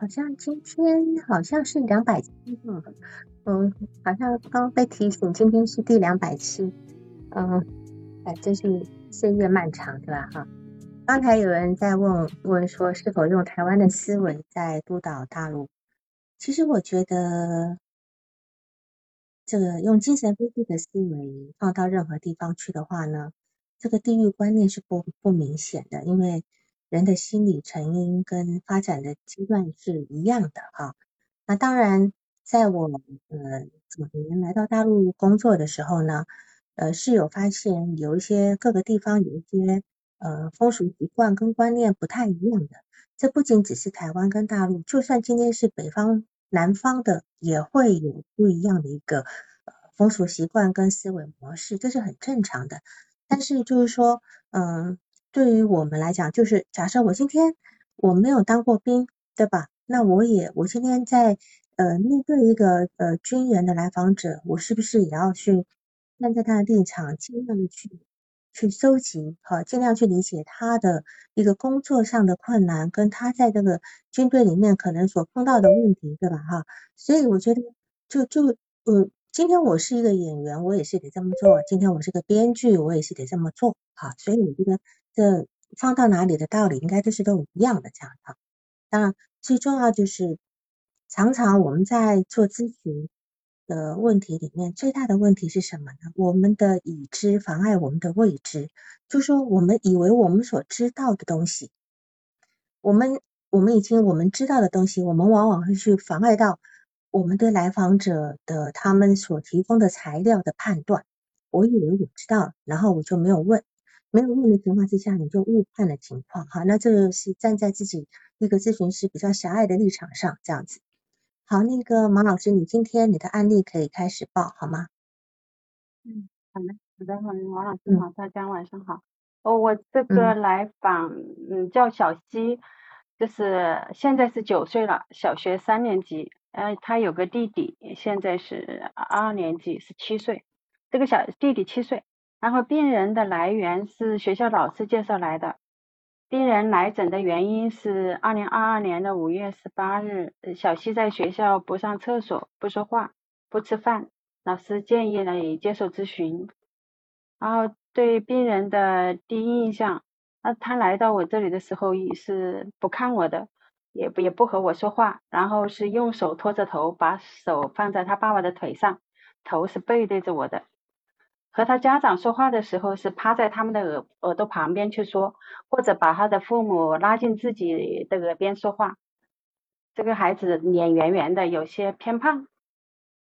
好像今天好像是两百七，嗯，好像刚被提醒今天是第两百七，嗯，哎，真是岁月漫长，对吧？哈，刚才有人在问问说是否用台湾的思维在督导大陆，其实我觉得这个用精神分析的思维放到任何地方去的话呢，这个地域观念是不不明显的，因为。人的心理成因跟发展的阶段是一样的哈。那当然，在我呃早年来到大陆工作的时候呢，呃是有发现有一些各个地方有一些呃风俗习惯跟观念不太一样的。这不仅只是台湾跟大陆，就算今天是北方南方的，也会有不一样的一个风俗习惯跟思维模式，这是很正常的。但是就是说，嗯。对于我们来讲，就是假设我今天我没有当过兵，对吧？那我也我今天在呃面对一个呃军人的来访者，我是不是也要去站在他的立场，尽量的去去收集，哈，尽量去理解他的一个工作上的困难，跟他在这个军队里面可能所碰到的问题，对吧？哈，所以我觉得就就呃。今天我是一个演员，我也是得这么做。今天我是个编剧，我也是得这么做。好，所以我觉得这放到哪里的道理，应该都是都一样的这样哈。当然，最重要就是常常我们在做咨询的问题里面，最大的问题是什么呢？我们的已知妨碍我们的未知，就说我们以为我们所知道的东西，我们我们已经我们知道的东西，我们往往会去妨碍到。我们对来访者的他们所提供的材料的判断，我以为我知道了，然后我就没有问，没有问的情况之下，你就误判了情况，哈，那这个是站在自己一个咨询师比较狭隘的立场上这样子。好，那个马老师，你今天你的案例可以开始报好吗？嗯，好的，好的，好的，王老师好，大家晚上好。哦，我这个来访，嗯，叫小西，就是现在是九岁了，小学三年级。呃，他有个弟弟，现在是二年级，是七岁。这个小弟弟七岁。然后病人的来源是学校老师介绍来的。病人来诊的原因是二零二二年的五月十八日，小西在学校不上厕所、不说话、不吃饭，老师建议呢也接受咨询。然后对病人的第一印象，那他来到我这里的时候也是不看我的。也不也不和我说话，然后是用手托着头，把手放在他爸爸的腿上，头是背对着我的。和他家长说话的时候是趴在他们的耳耳朵旁边去说，或者把他的父母拉进自己的耳边说话。这个孩子脸圆圆的，有些偏胖。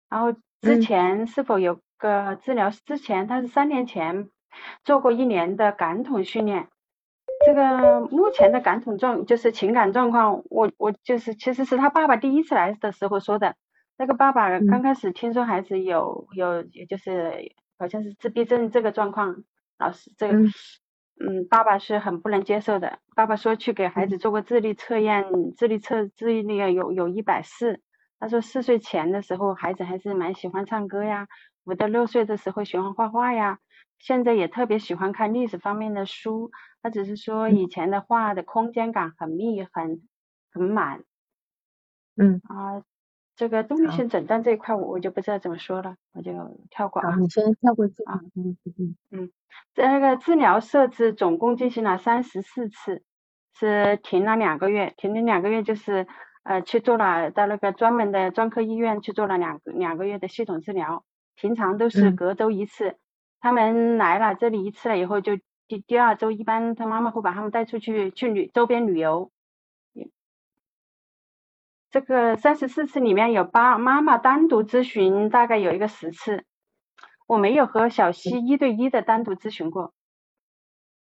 然后之前是否有个治疗？之前他是三年前做过一年的感统训练。这个目前的感统状就是情感状况，我我就是其实是他爸爸第一次来的时候说的。那个爸爸刚开始听说孩子有有，也就是好像是自闭症这个状况，老师这个嗯，爸爸是很不能接受的。爸爸说去给孩子做过智力测验，智力测智力有有一百四。他说四岁前的时候孩子还是蛮喜欢唱歌呀，五到六岁的时候喜欢画画呀，现在也特别喜欢看历史方面的书。他只是说以前的画的空间感很密很很满，嗯啊，这个动力性诊断这一块我我就不知道怎么说了，我就跳过啊。你先跳过去啊。嗯嗯嗯，这个治疗设置总共进行了三十四次，是停了两个月，停了两个月就是呃去做了到那个专门的专科医院去做了两个两个月的系统治疗，平常都是隔周一次，他们来了这里一次了以后就。第第二周，一般他妈妈会把他们带出去去旅周边旅游。这个三十四次里面有八妈妈单独咨询，大概有一个十次。我没有和小西一对一的单独咨询过，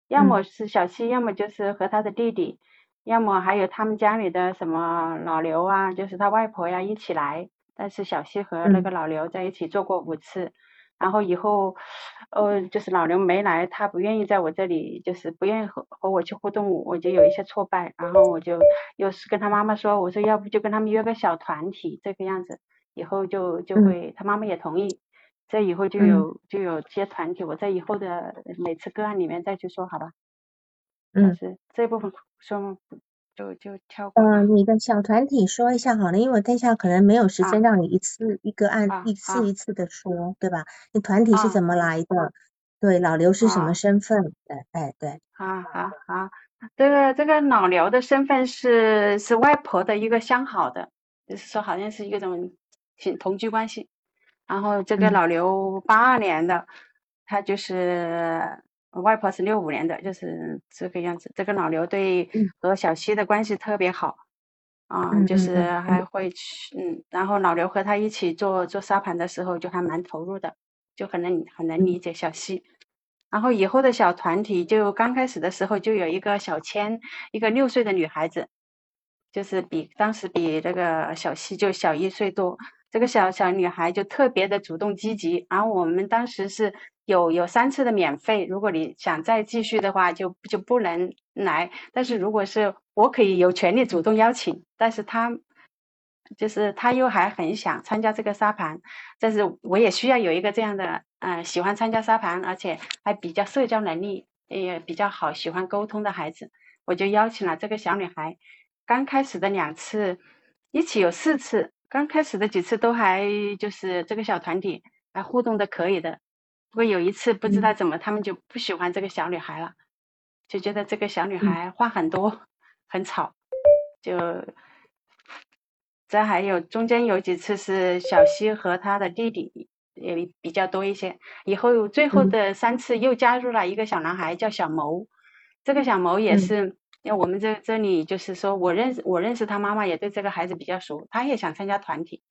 要么是小西，要么就是和他的弟弟，要么还有他们家里的什么老刘啊，就是他外婆呀一起来。但是小西和那个老刘在一起做过五次。然后以后，呃，就是老刘没来，他不愿意在我这里，就是不愿意和和我去互动，我就有一些挫败。然后我就又是跟他妈妈说，我说要不就跟他们约个小团体这个样子，以后就就会，他妈妈也同意，这以后就有就有接团体，我在以后的每次个案里面再去说，好吧？嗯。是这部分说就就跳过。嗯，你的小团体说一下好了，因为我等下可能没有时间让你一次一个案一次一次的说，对吧？你团体是怎么来的？对，老刘是什么身份？对，哎，对。好好好，这个这个老刘的身份是是外婆的一个相好的，就是说好像是一种同同居关系。然后这个老刘八二年的，他就是外婆是六五年的，就是这个样子。这个老刘对和小西的关系特别好，啊，就是还会去，嗯，然后老刘和他一起做做沙盘的时候，就还蛮投入的，就很能很能理解小西。然后以后的小团体，就刚开始的时候就有一个小千，一个六岁的女孩子，就是比当时比那个小西就小一岁多。这个小小女孩就特别的主动积极，然后我们当时是有有三次的免费，如果你想再继续的话，就就不能来。但是如果是我可以有权利主动邀请，但是她就是她又还很想参加这个沙盘，但是我也需要有一个这样的，嗯，喜欢参加沙盘，而且还比较社交能力也比较好，喜欢沟通的孩子，我就邀请了这个小女孩。刚开始的两次，一起有四次。刚开始的几次都还就是这个小团体还互动的可以的，不过有一次不知道怎么他们就不喜欢这个小女孩了，就觉得这个小女孩话很多，很吵，就这还有中间有几次是小西和他的弟弟也比较多一些，以后最后的三次又加入了一个小男孩叫小谋，这个小谋也是。因为我们这这里就是说，我认识我认识他妈妈，也对这个孩子比较熟，他也想参加团体。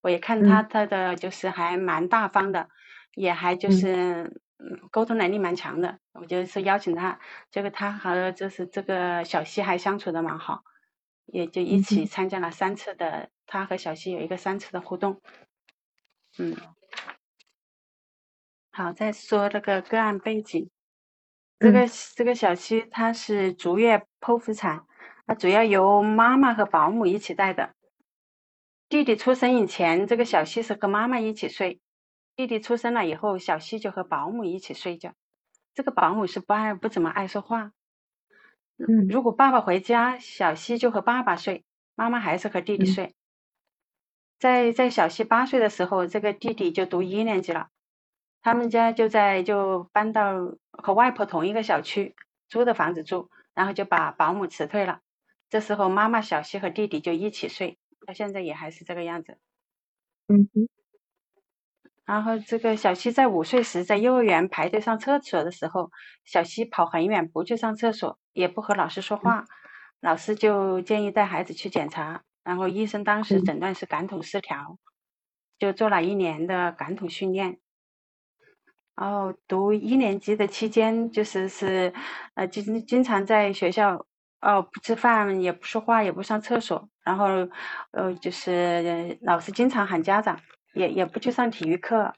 我也看他他的就是还蛮大方的，也还就是沟通能力蛮强的。我就是邀请他，这个他和就是这个小西还相处的蛮好，也就一起参加了三次的，他和小西有一个三次的互动。嗯，好，再说这个个案背景。这个这个小七他是足月剖腹产，他主要由妈妈和保姆一起带的。弟弟出生以前，这个小西是和妈妈一起睡。弟弟出生了以后，小西就和保姆一起睡觉。这个保姆是不爱不怎么爱说话。嗯，如果爸爸回家，小西就和爸爸睡，妈妈还是和弟弟睡。在在小西八岁的时候，这个弟弟就读一年级了。他们家就在就搬到和外婆同一个小区租的房子住，然后就把保姆辞退了。这时候妈妈小西和弟弟就一起睡，到现在也还是这个样子。嗯哼。然后这个小西在五岁时在幼儿园排队上厕所的时候，小西跑很远不去上厕所，也不和老师说话，老师就建议带孩子去检查，然后医生当时诊断是感统失调，就做了一年的感统训练。然后读一年级的期间，就是是，呃，经经常在学校，哦，不吃饭，也不说话，也不上厕所，然后，呃，就是老师经常喊家长，也也不去上体育课，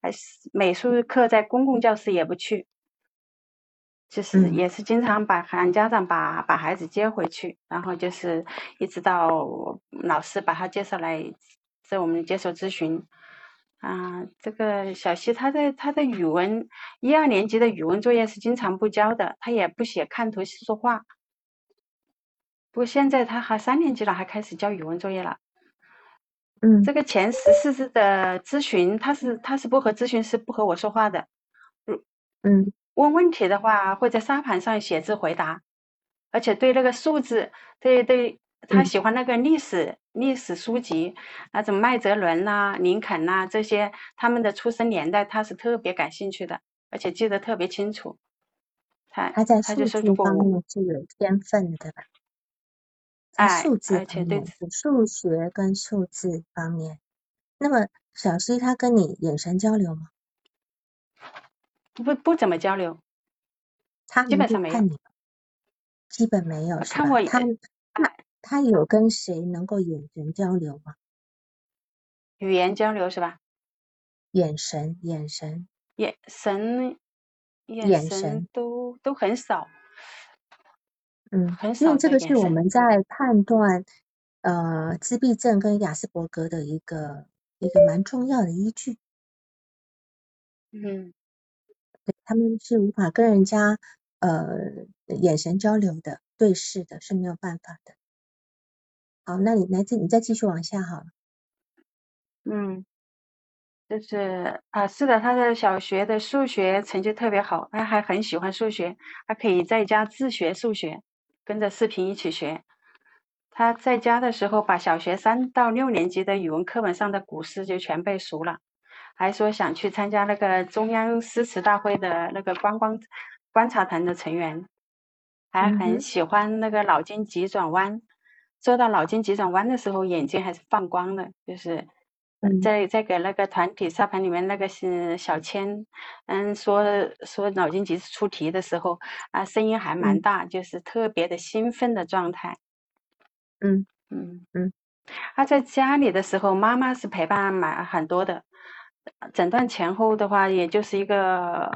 还是美术课在公共教室也不去，就是也是经常把喊家长把把孩子接回去，然后就是一直到老师把他介绍来，在我们接受咨询。啊，这个小西他在他的语文一二年级的语文作业是经常不交的，他也不写看图说话。不过现在他还三年级了，还开始交语文作业了。嗯，这个前十四次的咨询，他是他是不和咨询师不和我说话的。嗯，问问题的话会在沙盘上写字回答，而且对那个数字，对对。他喜欢那个历史历史书籍，那种麦哲伦呐、林肯呐这些，他们的出生年代他是特别感兴趣的，而且记得特别清楚。他他在数字方面是有天分的吧？哎，数字而且对数学跟数字方面，那么小西他跟你眼神交流吗？不不怎么交流，他基本上没有，基本没有，看我他他。有跟谁能够眼神交流吗？语言交流是吧？眼神，眼神，眼神，眼神都都很少。嗯，很少。因为这个是我们在判断呃自闭症跟雅斯伯格的一个一个蛮重要的依据。嗯，对他们是无法跟人家呃眼神交流的。对视的，是没有办法的。好，那你来这你再继续往下好了。嗯，就是啊，是的，他的小学的数学成绩特别好，他还很喜欢数学，他可以在家自学数学，跟着视频一起学。他在家的时候，把小学三到六年级的语文课本上的古诗就全背熟了，还说想去参加那个中央诗词大会的那个观光观察团的成员，还很喜欢那个脑筋急转弯。做到脑筋急转弯的时候，眼睛还是放光的，就是在在给那个团体沙盘里面那个是小千，嗯，说说脑筋急出题的时候啊，声音还蛮大，就是特别的兴奋的状态。嗯嗯嗯。他在家里的时候，妈妈是陪伴蛮很多的，诊断前后的话，也就是一个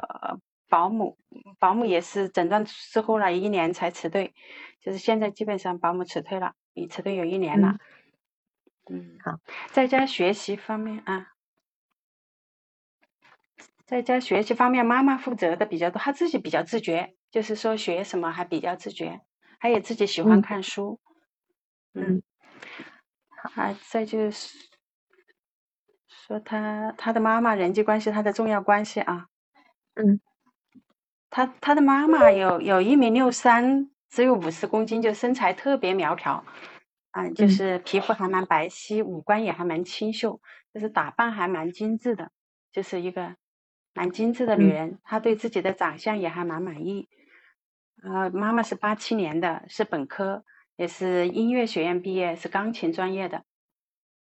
保姆，保姆也是诊断之后了一年才辞退，就是现在基本上保姆辞退了。你辞退有一年了，嗯，好，在家学习方面啊，在家学习方面，妈妈负责的比较多，她自己比较自觉，就是说学什么还比较自觉，还有自己喜欢看书，嗯，好，再就是说他他的妈妈人际关系，他的重要关系啊，嗯，他他的妈妈有有一米六三。只有五十公斤，就身材特别苗条，啊，就是皮肤还蛮白皙，五官也还蛮清秀，就是打扮还蛮精致的，就是一个蛮精致的女人。她对自己的长相也还蛮满意。呃，妈妈是八七年的，是本科，也是音乐学院毕业，是钢琴专业的，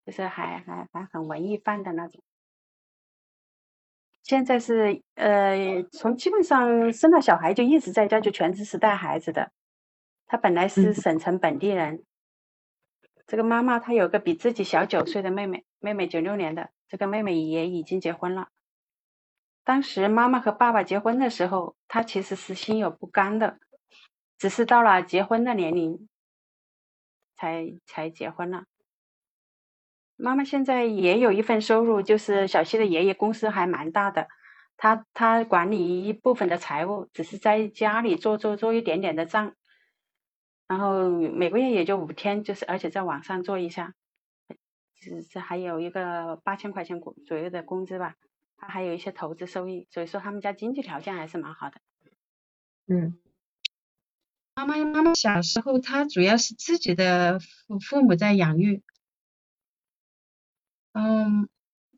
就是还还还很文艺范的那种。现在是呃，从基本上生了小孩就一直在家，就全职是带孩子的。他本来是省城本地人，这个妈妈她有个比自己小九岁的妹妹，妹妹九六年的，这个妹妹也已经结婚了。当时妈妈和爸爸结婚的时候，她其实是心有不甘的，只是到了结婚的年龄，才才结婚了。妈妈现在也有一份收入，就是小西的爷爷公司还蛮大的，他他管理一部分的财务，只是在家里做做做一点点的账。然后每个月也就五天，就是而且在网上做一下，是是还有一个八千块钱左左右的工资吧，他还有一些投资收益，所以说他们家经济条件还是蛮好的。嗯，妈妈妈妈小时候，她主要是自己的父父母在养育。嗯，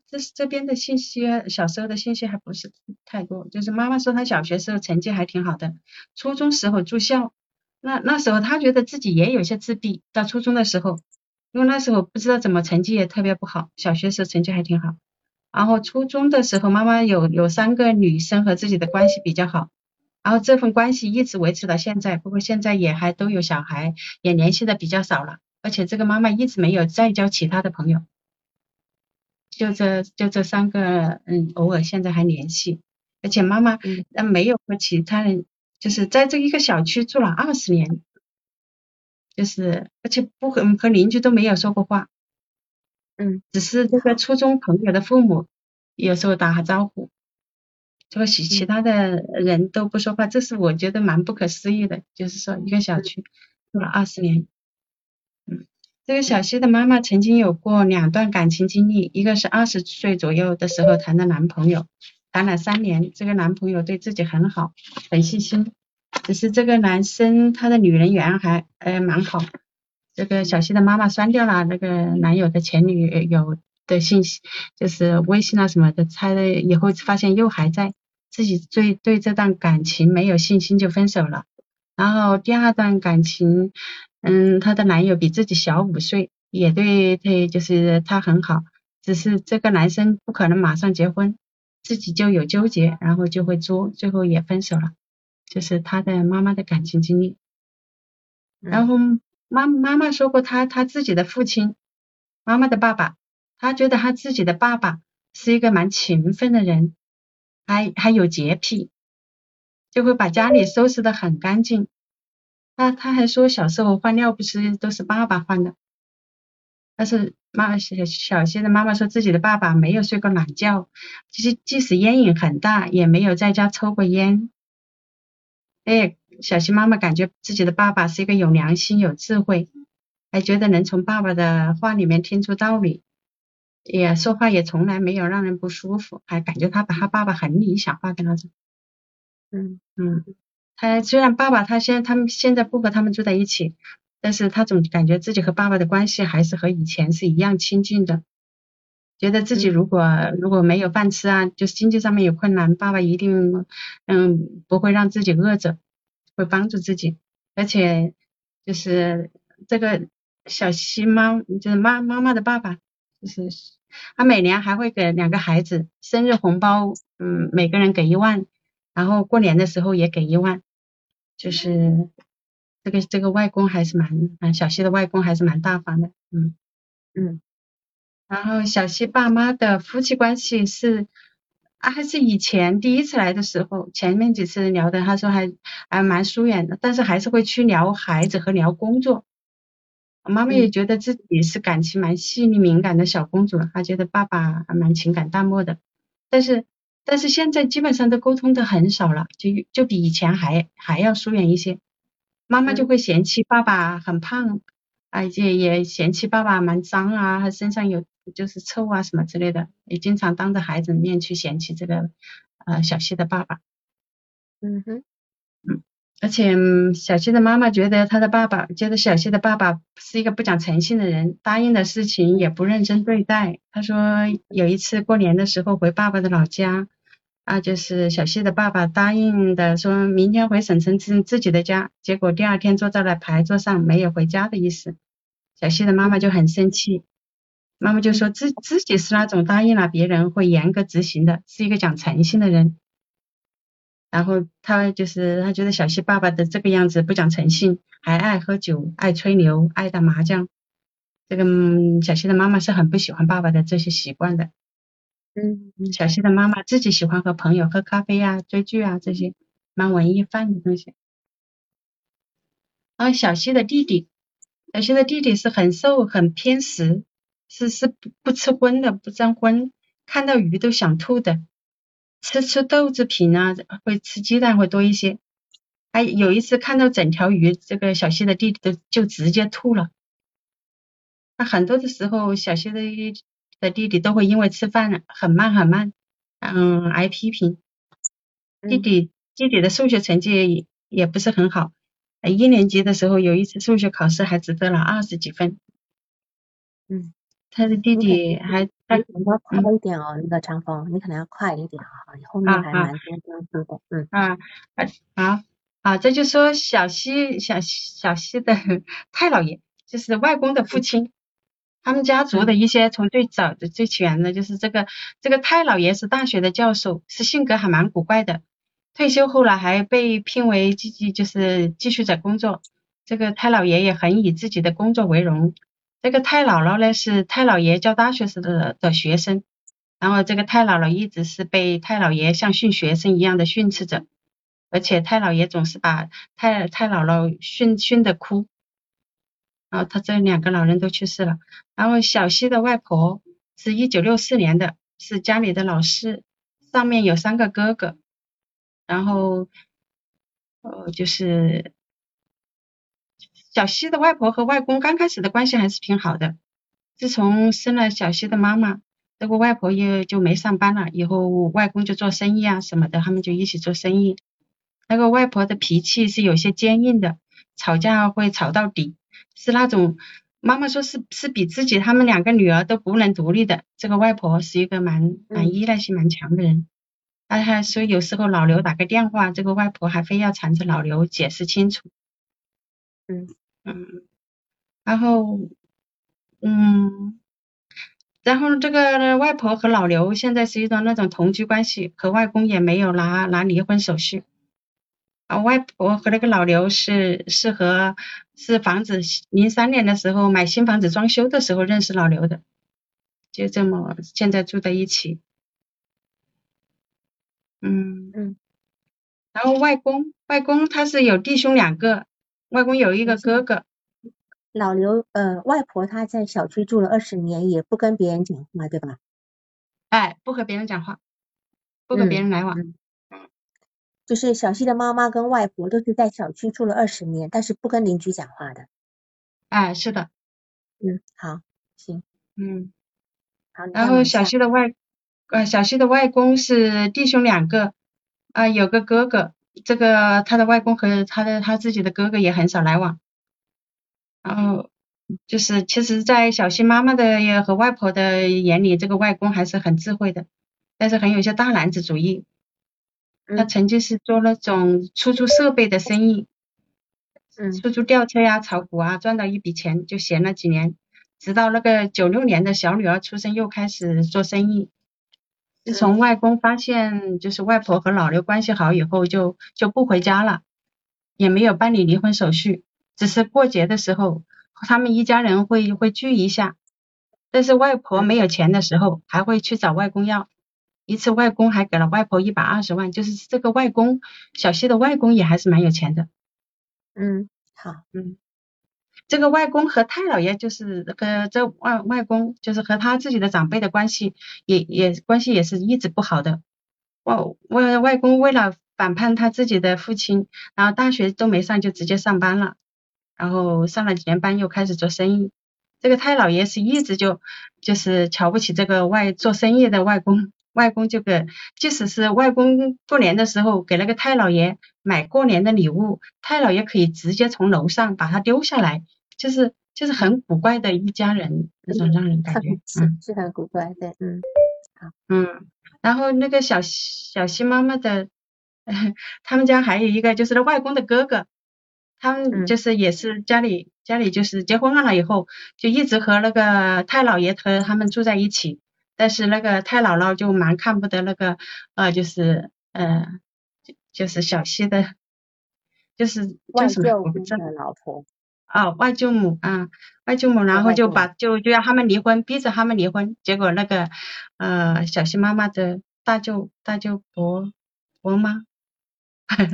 这是这边的信息，小时候的信息还不是太多，就是妈妈说她小学时候成绩还挺好的，初中时候住校。那那时候他觉得自己也有些自闭，到初中的时候，因为那时候不知道怎么成绩也特别不好，小学时候成绩还挺好，然后初中的时候妈妈有有三个女生和自己的关系比较好，然后这份关系一直维持到现在，不过现在也还都有小孩，也联系的比较少了，而且这个妈妈一直没有再交其他的朋友，就这就这三个嗯偶尔现在还联系，而且妈妈嗯没有和其他人。就是在这一个小区住了二十年，就是而且不和和邻居都没有说过话，嗯，只是这个初中朋友的父母有时候打下招呼，这个其其他的人都不说话，这是我觉得蛮不可思议的。就是说一个小区住了二十年，嗯，这个小西的妈妈曾经有过两段感情经历，一个是二十岁左右的时候谈的男朋友。谈了三年，这个男朋友对自己很好，很细心。只是这个男生他的女人缘还呃蛮好。这个小西的妈妈删掉了那个男友的前女友的信息，就是微信啊什么的。他以后发现又还在，自己对对这段感情没有信心就分手了。然后第二段感情，嗯，她的男友比自己小五岁，也对他就是他很好，只是这个男生不可能马上结婚。自己就有纠结，然后就会作，最后也分手了。就是他的妈妈的感情经历。然后妈妈妈说过，他他自己的父亲，妈妈的爸爸，他觉得他自己的爸爸是一个蛮勤奋的人，还还有洁癖，就会把家里收拾的很干净。他他还说小时候换尿不湿都是爸爸换的，但是。妈妈小小新的妈妈说自己的爸爸没有睡过懒觉，即使即使烟瘾很大，也没有在家抽过烟。哎，小希妈妈感觉自己的爸爸是一个有良心、有智慧，还觉得能从爸爸的话里面听出道理，也说话也从来没有让人不舒服，还感觉他把他爸爸很理想化的那种。嗯嗯，他虽然爸爸他现在他们现在不和他们住在一起，但是他总感觉自己和爸爸的关系还是和以前是一样亲近的。觉得自己如果如果没有饭吃啊，就是经济上面有困难，爸爸一定嗯不会让自己饿着，会帮助自己，而且就是这个小西妈就是妈妈妈的爸爸，就是他每年还会给两个孩子生日红包，嗯每个人给一万，然后过年的时候也给一万，就是这个这个外公还是蛮啊小西的外公还是蛮大方的，嗯嗯。然后小西爸妈的夫妻关系是，啊还是以前第一次来的时候，前面几次聊的，他说还还蛮疏远的，但是还是会去聊孩子和聊工作。妈妈也觉得自己是感情蛮细腻敏感的小公主，她觉得爸爸还蛮情感淡漠的，但是但是现在基本上都沟通的很少了，就就比以前还还要疏远一些。妈妈就会嫌弃爸爸很胖，啊也也嫌弃爸爸蛮脏啊，他身上有。就是臭啊什么之类的，也经常当着孩子面去嫌弃这个呃小希的爸爸。嗯哼，嗯，而且小希的妈妈觉得他的爸爸，觉得小希的爸爸是一个不讲诚信的人，答应的事情也不认真对待。他说有一次过年的时候回爸爸的老家，啊就是小西的爸爸答应的说明天回省城自自己的家，结果第二天坐在了牌桌上没有回家的意思，小希的妈妈就很生气。妈妈就说自自己是那种答应了别人会严格执行的，是一个讲诚信的人。然后他就是他觉得小希爸爸的这个样子不讲诚信，还爱喝酒、爱吹牛、爱打麻将。这个嗯小希的妈妈是很不喜欢爸爸的这些习惯的。嗯，小溪的妈妈自己喜欢和朋友喝咖啡啊、追剧啊这些蛮文艺范的东西。然后小溪的弟弟，小溪的弟弟是很瘦、很偏食。是是不不吃荤的，不沾荤，看到鱼都想吐的，吃吃豆制品啊，会吃鸡蛋会多一些。还有一次看到整条鱼，这个小溪的弟弟都就直接吐了。那很多的时候，小溪的的弟弟都会因为吃饭很慢很慢，嗯，挨批评。弟弟弟弟的数学成绩也不是很好，一年级的时候有一次数学考试还只得了二十几分。嗯。他的弟弟还他可能要快一点哦，那个长风，你可能要快一点啊，你，后面还蛮多东西的，嗯啊好啊，这就说小西小小西的 太姥爷，就是外公的父亲，他们家族的一些从最早的最起源的，就是这个这个太姥爷是大学的教授，是性格还蛮古怪的，退休后来还被聘为继继就是继续在工作，这个太姥爷也很以自己的工作为荣。这个太姥姥呢是太姥爷教大学时的的学生，然后这个太姥姥一直是被太姥爷像训学生一样的训斥着，而且太姥爷总是把太太姥姥训训的哭，然后他这两个老人都去世了，然后小西的外婆是一九六四年的，是家里的老师，上面有三个哥哥，然后呃就是。小西的外婆和外公刚开始的关系还是挺好的，自从生了小西的妈妈，这个外婆也就没上班了，以后外公就做生意啊什么的，他们就一起做生意。那个外婆的脾气是有些坚硬的，吵架会吵到底，是那种妈妈说是是比自己他们两个女儿都不能独立的。这个外婆是一个蛮蛮依赖性蛮强的人，哎还说有时候老刘打个电话，这个外婆还非要缠着老刘解释清楚。嗯。嗯，然后，嗯，然后这个外婆和老刘现在是一种那种同居关系，和外公也没有拿拿离婚手续。啊，外婆和那个老刘是是和是房子零三年的时候买新房子装修的时候认识老刘的，就这么现在住在一起。嗯嗯，然后外公外公他是有弟兄两个。外公有一个哥哥，老刘，呃，外婆她在小区住了二十年，也不跟别人讲话，对吧？哎，不和别人讲话，不跟别人来往。嗯。就是小西的妈妈跟外婆都是在小区住了二十年，但是不跟邻居讲话的。哎，是的。嗯，好，行。嗯。好。然后小西的外，呃，小西的外公是弟兄两个，啊，有个哥哥。这个他的外公和他的他自己的哥哥也很少来往。然后就是，其实，在小西妈妈的和外婆的眼里，这个外公还是很智慧的，但是很有些大男子主义。他曾经是做那种出租设备的生意，嗯，出租吊车呀、炒股啊，赚到一笔钱就闲了几年，直到那个九六年的小女儿出生，又开始做生意。自从外公发现就是外婆和老刘关系好以后，就就不回家了，也没有办理离婚手续，只是过节的时候他们一家人会会聚一下，但是外婆没有钱的时候，还会去找外公要。一次外公还给了外婆一百二十万，就是这个外公小西的外公也还是蛮有钱的。嗯，好，嗯，这个外公和太姥爷就是那个这外外公就是和他自己的长辈的关系也也关系也是一直不好的。外外外公为了反叛他自己的父亲，然后大学都没上就直接上班了，然后上了几年班又开始做生意。这个太姥爷是一直就就是瞧不起这个外做生意的外公。外公就给，即使是外公过年的时候给那个太姥爷买过年的礼物，太姥爷可以直接从楼上把他丢下来，就是就是很古怪的一家人，那种让人感觉，嗯，是很古怪的，嗯，好，嗯，然后那个小小西妈妈的，他们家还有一个就是那外公的哥哥，他们就是也是家里家里就是结婚了以后，就一直和那个太姥爷和他们住在一起。但是那个太姥姥就蛮看不得那个，呃，就是呃，就是小西的，就是外舅母的老婆。哦，外舅母啊，外舅母，然后就把就就要他们离婚，逼着他们离婚。结果那个呃，小西妈妈的大舅大舅婆婆吗？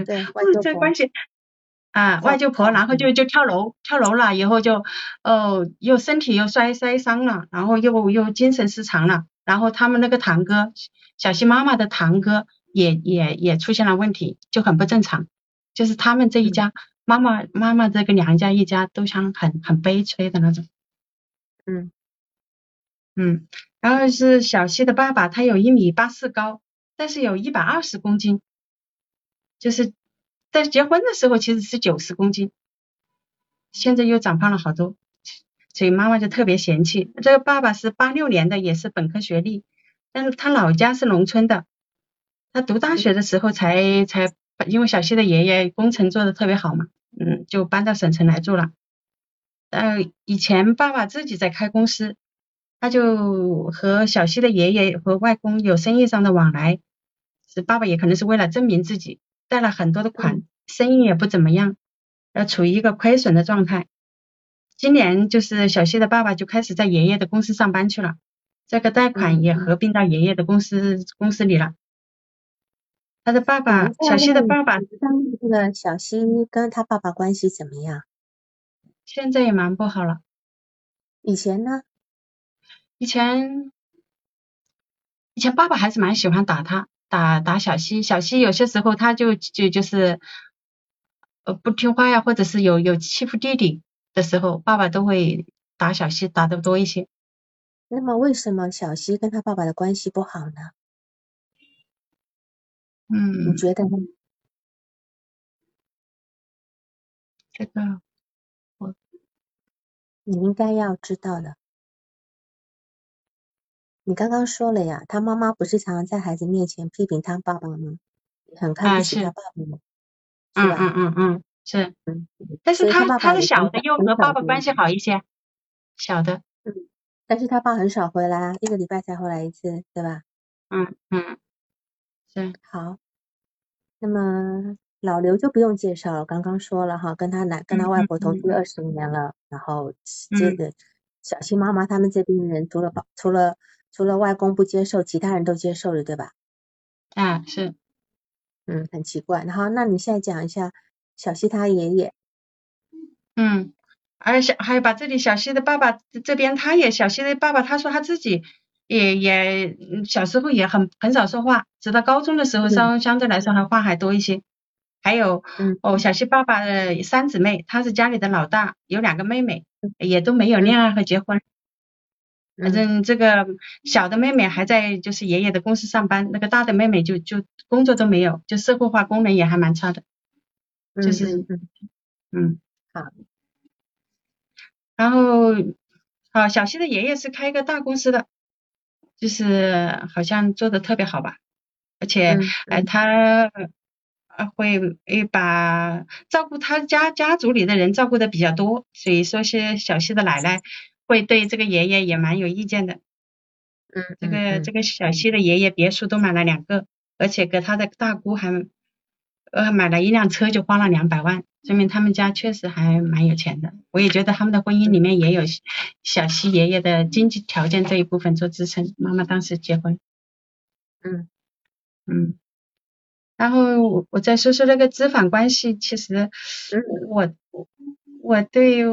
对，这关系。啊，外舅婆，然后就就跳楼，跳楼了以后就，哦，又身体又摔摔伤了，然后又又精神失常了。然后他们那个堂哥，小西妈妈的堂哥也也也出现了问题，就很不正常。就是他们这一家，妈妈妈妈这个娘家一家都像很很悲催的那种。嗯嗯，然后是小西的爸爸，他有一米八四高，但是有一百二十公斤，就是在结婚的时候其实是九十公斤，现在又长胖了好多。所以妈妈就特别嫌弃这个爸爸是八六年的，也是本科学历，但是他老家是农村的，他读大学的时候才才因为小西的爷爷工程做的特别好嘛，嗯，就搬到省城来住了。呃，以前爸爸自己在开公司，他就和小西的爷爷和外公有生意上的往来，是爸爸也可能是为了证明自己，贷了很多的款，生意也不怎么样，呃，处于一个亏损的状态。今年就是小西的爸爸就开始在爷爷的公司上班去了，这个贷款也合并到爷爷的公司公司里了。他的爸爸，小西的爸爸，这个小西跟他爸爸关系怎么样？现在也蛮不好了。以前呢？以前，以前爸爸还是蛮喜欢打他，打打小西。小西有些时候他就就就是呃不听话呀，或者是有有欺负弟弟。的时候，爸爸都会打小西，打的多一些。那么，为什么小西跟他爸爸的关系不好呢？嗯，你觉得呢？这个我你应该要知道的。你刚刚说了呀，他妈妈不是常常在孩子面前批评他爸爸吗？很看不起他爸爸吗？嗯嗯嗯嗯。是，嗯，但是他他的小的又和爸爸关系好一些，小的，嗯，但是他爸很少回来，一个礼拜才回来一次，对吧？嗯嗯，是，好，那么老刘就不用介绍了，刚刚说了哈，跟他奶跟他外婆同居二十年了，然后这个小新妈妈他们这边的人除了除了除了外公不接受，其他人都接受了，对吧？啊，是，嗯，很奇怪，然后那你现在讲一下。小西他爷爷，嗯，而小还有把这里小西的爸爸这边，他也小西的爸爸，他说他自己也也小时候也很很少说话，直到高中的时候稍相对来说还话还多一些。还有哦，小西爸爸的三姊妹，他是家里的老大，有两个妹妹，也都没有恋爱和结婚。反正这个小的妹妹还在就是爷爷的公司上班，那个大的妹妹就就工作都没有，就社会化功能也还蛮差的。就是嗯好，然后啊小西的爷爷是开一个大公司的，就是好像做的特别好吧，而且哎他。啊，会会把照顾他家家族里的人照顾的比较多，所以说是小西的奶奶会对这个爷爷也蛮有意见的。嗯，这个这个小西的爷爷别墅都买了两个，而且给他的大姑还呃买了一辆车，就花了两百万，说明他们家确实还蛮有钱的。我也觉得他们的婚姻里面也有小西爷爷的经济条件这一部分做支撑。妈妈当时结婚，嗯嗯。然后我再说说那个资产关系，其实我我对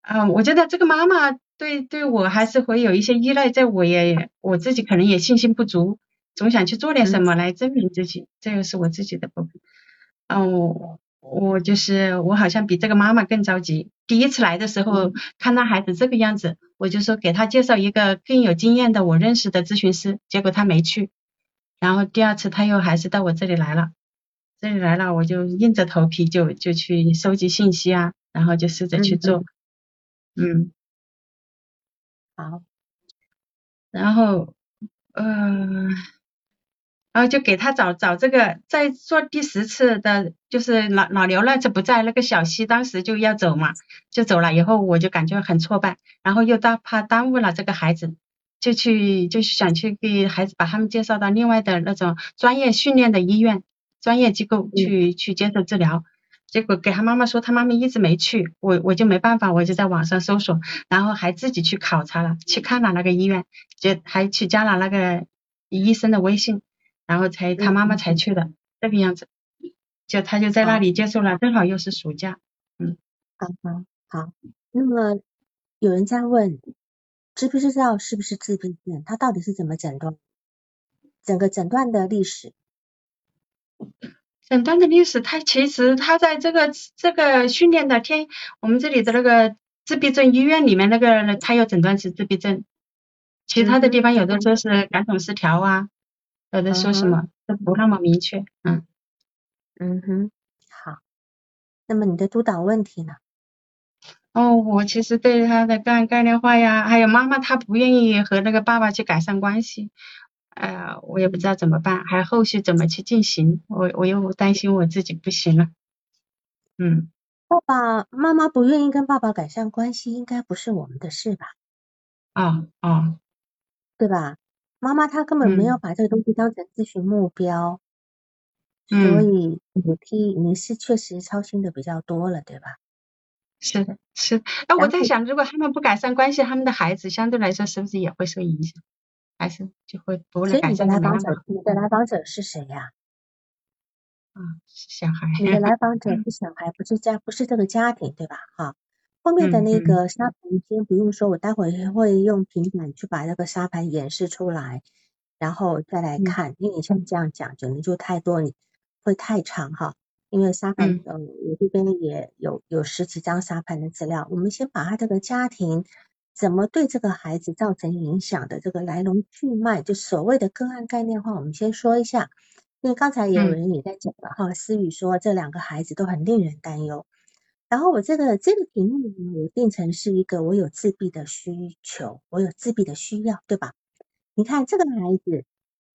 啊，我觉得这个妈妈对对我还是会有一些依赖，在我也我自己可能也信心不足，总想去做点什么来证明自己，这个是我自己的部分。嗯，我我就是我好像比这个妈妈更着急。第一次来的时候看到孩子这个样子，我就说给他介绍一个更有经验的我认识的咨询师，结果他没去。然后第二次他又还是到我这里来了，这里来了我就硬着头皮就就去收集信息啊，然后就试着去做，嗯，好，然后呃，然后就给他找找这个，在做第十次的，就是老老刘那次不在，那个小西当时就要走嘛，就走了以后我就感觉很挫败，然后又担怕耽误了这个孩子。就去就是想去给孩子把他们介绍到另外的那种专业训练的医院、专业机构去去接受治疗，结果给他妈妈说，他妈妈一直没去，我我就没办法，我就在网上搜索，然后还自己去考察了，去看了那个医院，就还去加了那个医生的微信，然后才他妈妈才去的这个样子，就他就在那里接受了，正好又是暑假，嗯，好好好，那么有人在问。知不知道是不是自闭症？他到底是怎么诊断？整个诊断的历史，诊断的历史，他其实他在这个这个训练的天，我们这里的那个自闭症医院里面那个，他有诊断是自闭症，其他的地方有的说是感统失调啊，有的说什么都不那么明确，嗯嗯哼，好，那么你的督导问题呢？哦，我其实对他的概概念化呀，还有妈妈她不愿意和那个爸爸去改善关系，呃，我也不知道怎么办，还后续怎么去进行，我我又担心我自己不行了。嗯，爸爸妈妈不愿意跟爸爸改善关系，应该不是我们的事吧？啊啊，对吧？妈妈她根本没有把这个东西当成咨询目标，所以你替你是确实操心的比较多了，对吧？是的，是。那，我在想，如果他们不改善关系，他们的孩子相对来说是不是也会受影响？还是就会不能改善？你的来访者，你的来访者是谁呀？啊，小孩。你的来访者是小孩，不是家，不是这个家庭，对吧？哈。后面的那个沙盘先不用说，我待会会用平板去把那个沙盘演示出来，然后再来看。因为你像这样讲，可能就太多，你会太长哈。因为沙盘，呃，我这边也有有十几张沙盘的资料。我们先把他这个家庭怎么对这个孩子造成影响的这个来龙去脉，就所谓的个案概念化，我们先说一下。因为刚才也有人也在讲了哈，思雨说这两个孩子都很令人担忧。然后我这个这个题目呢，我定成是一个我有自闭的需求，我有自闭的需要，对吧？你看这个孩子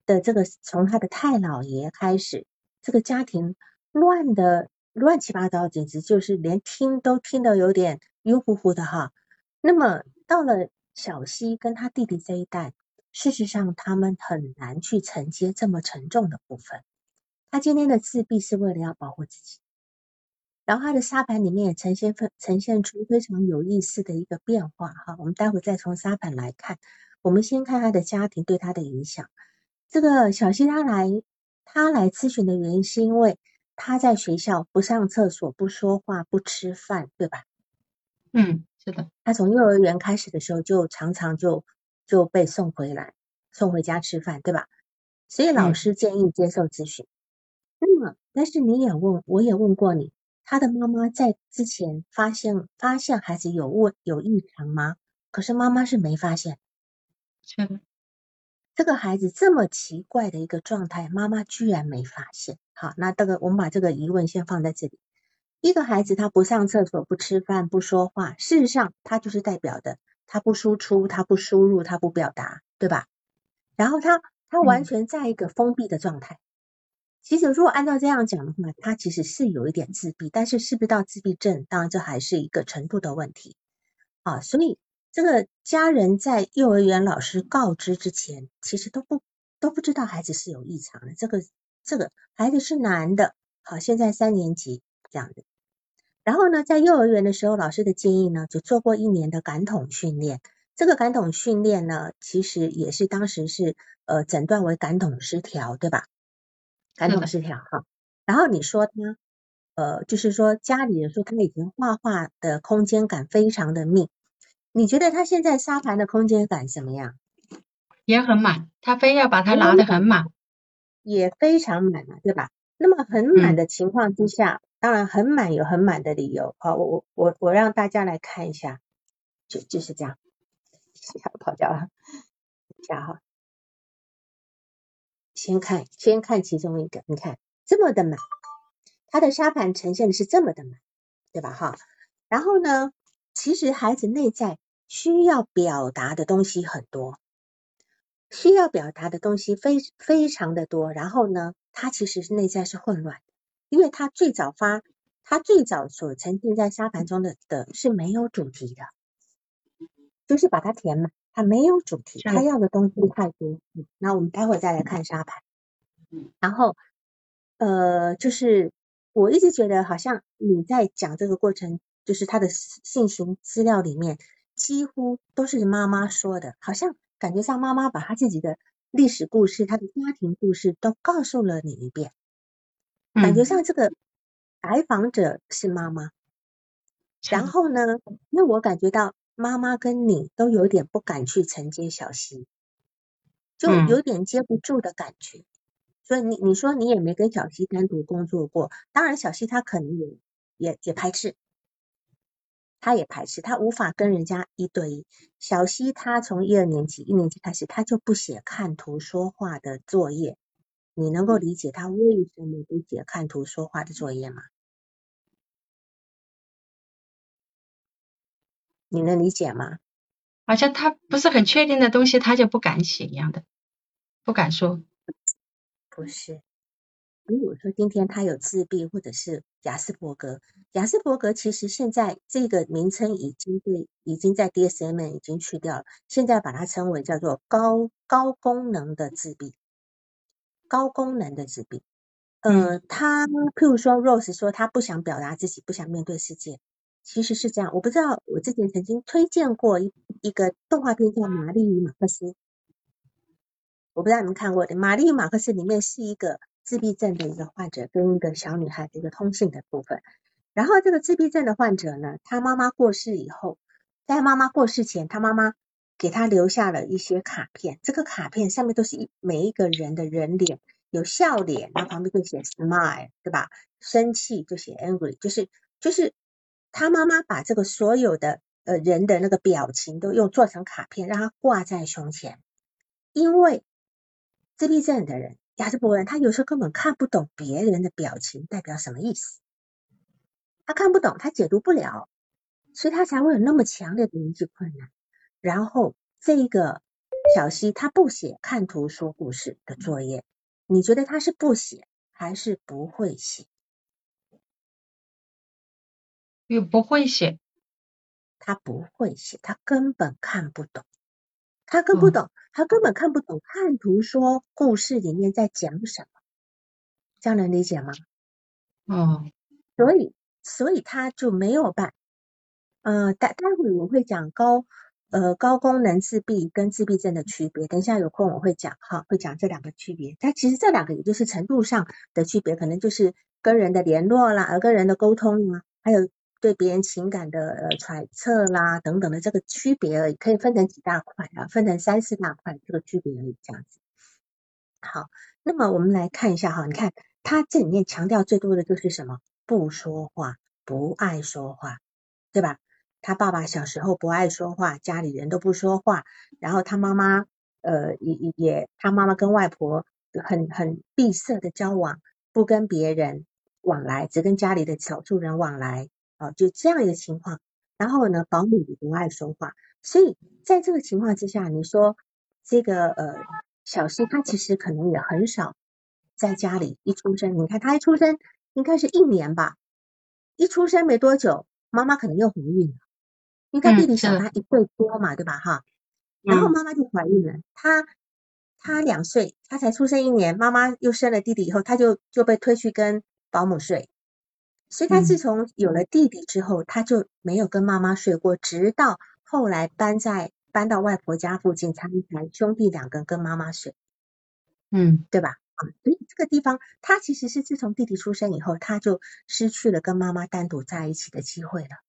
的这个从他的太姥爷开始，这个家庭。乱的乱七八糟，简直就是连听都听得有点晕乎乎的哈。那么到了小西跟他弟弟这一代，事实上他们很难去承接这么沉重的部分。他今天的自闭是为了要保护自己，然后他的沙盘里面也呈现分呈现出非常有意思的一个变化哈。我们待会再从沙盘来看，我们先看他的家庭对他的影响。这个小希他来他来咨询的原因是因为。他在学校不上厕所、不说话、不吃饭，对吧？嗯，是的。他从幼儿园开始的时候就常常就就被送回来，送回家吃饭，对吧？所以老师建议接受咨询。那么，但是你也问，我也问过你，他的妈妈在之前发现发现孩子有问有异常吗？可是妈妈是没发现。是的。这个孩子这么奇怪的一个状态，妈妈居然没发现。好，那这个我们把这个疑问先放在这里。一个孩子他不上厕所、不吃饭、不说话，事实上他就是代表的他不输出、他不输入、他不表达，对吧？然后他他完全在一个封闭的状态。其实如果按照这样讲的话，他其实是有一点自闭，但是是不是到自闭症，当然这还是一个程度的问题。啊，所以。这个家人在幼儿园老师告知之前，其实都不都不知道孩子是有异常的。这个这个孩子是男的，好，现在三年级这样的。然后呢，在幼儿园的时候，老师的建议呢，就做过一年的感统训练。这个感统训练呢，其实也是当时是呃诊断为感统失调，对吧？感统失调哈。然后你说他呃，就是说家里人说他已经画画的空间感非常的密。你觉得他现在沙盘的空间感怎么样？也很满，他非要把它拿得很满，也非常满了，对吧？那么很满的情况之下，当然很满有很满的理由。好，我我我我让大家来看一下，就就是这样，跑掉了，一下哈，先看先看其中一个，你看这么的满，他的沙盘呈现的是这么的满，对吧？哈，然后呢？其实孩子内在需要表达的东西很多，需要表达的东西非非常的多。然后呢，他其实是内在是混乱的，因为他最早发，他最早所沉浸在沙盘中的的是没有主题的，就是把它填满，他没有主题，他要的东西太多。那我们待会再来看沙盘。然后，呃，就是我一直觉得好像你在讲这个过程。就是他的信息资料里面几乎都是妈妈说的，好像感觉像妈妈把他自己的历史故事、他的家庭故事都告诉了你一遍，感觉像这个来访者是妈妈。然后呢，那我感觉到妈妈跟你都有点不敢去承接小溪，就有点接不住的感觉。所以你你说你也没跟小溪单独工作过，当然小溪他可能也也也排斥。他也排斥，他无法跟人家一对一。小溪他从一二年级一年级开始，他就不写看图说话的作业。你能够理解他为什么不写看图说话的作业吗？你能理解吗？好像他不是很确定的东西，他就不敢写一样的，不敢说。不是。如果说今天他有自闭或者是雅斯伯格，雅斯伯格其实现在这个名称已经被已经在 DSM 已经去掉了，现在把它称为叫做高高功能的自闭，高功能的自闭。呃，他譬如说 Rose 说他不想表达自己，不想面对世界，其实是这样。我不知道我之前曾经推荐过一一个动画片叫《玛丽与马克思》，我不知道你们看过的，《玛丽与马克思》里面是一个。自闭症的一个患者跟一个小女孩的一个通信的部分，然后这个自闭症的患者呢，他妈妈过世以后，在妈妈过世前，他妈妈给他留下了一些卡片，这个卡片上面都是一每一个人的人脸，有笑脸，然后旁边就写 smile，对吧？生气就写 angry，就是就是他妈妈把这个所有的呃人的那个表情都用做成卡片，让他挂在胸前，因为自闭症的人。亚斯伯人他有时候根本看不懂别人的表情代表什么意思，他看不懂，他解读不了，所以他才会有那么强烈的人际困难。然后这个小西他不写看图说故事的作业，你觉得他是不写还是不会写？又不会写，他不会写，他根本看不懂。他看不懂，他根本看不懂看图说故事里面在讲什么，这样能理解吗？哦，所以所以他就没有办，呃，待待会我会讲高呃高功能自闭跟自闭症的区别，等一下有空我会讲哈，会讲这两个区别。它其实这两个也就是程度上的区别，可能就是跟人的联络啦，而跟人的沟通啊，还有对别人情感的呃揣测啦等等的这个区别而已，可以分成几大块啊，分成三四大块这个区别而已，这样子。好，那么我们来看一下哈，你看他这里面强调最多的就是什么？不说话，不爱说话，对吧？他爸爸小时候不爱说话，家里人都不说话，然后他妈妈呃也也也，他妈妈跟外婆很很闭塞的交往，不跟别人往来，只跟家里的少数人往来，啊，就这样一个情况。然后呢，保姆也不爱说话，所以在这个情况之下，你说这个呃小西他其实可能也很少在家里一出生，你看他一出生应该是一年吧，一出生没多久，妈妈可能又怀孕了。应该弟弟小他一岁多嘛，对吧？哈，然后妈妈就怀孕了，他他两岁，他才出生一年，妈妈又生了弟弟以后，他就就被推去跟保姆睡，所以他自从有了弟弟之后，他就没有跟妈妈睡过，直到后来搬在搬到外婆家附近，才才兄弟两个人跟妈妈睡，嗯，对吧？啊，所以这个地方，他其实是自从弟弟出生以后，他就失去了跟妈妈单独在一起的机会了。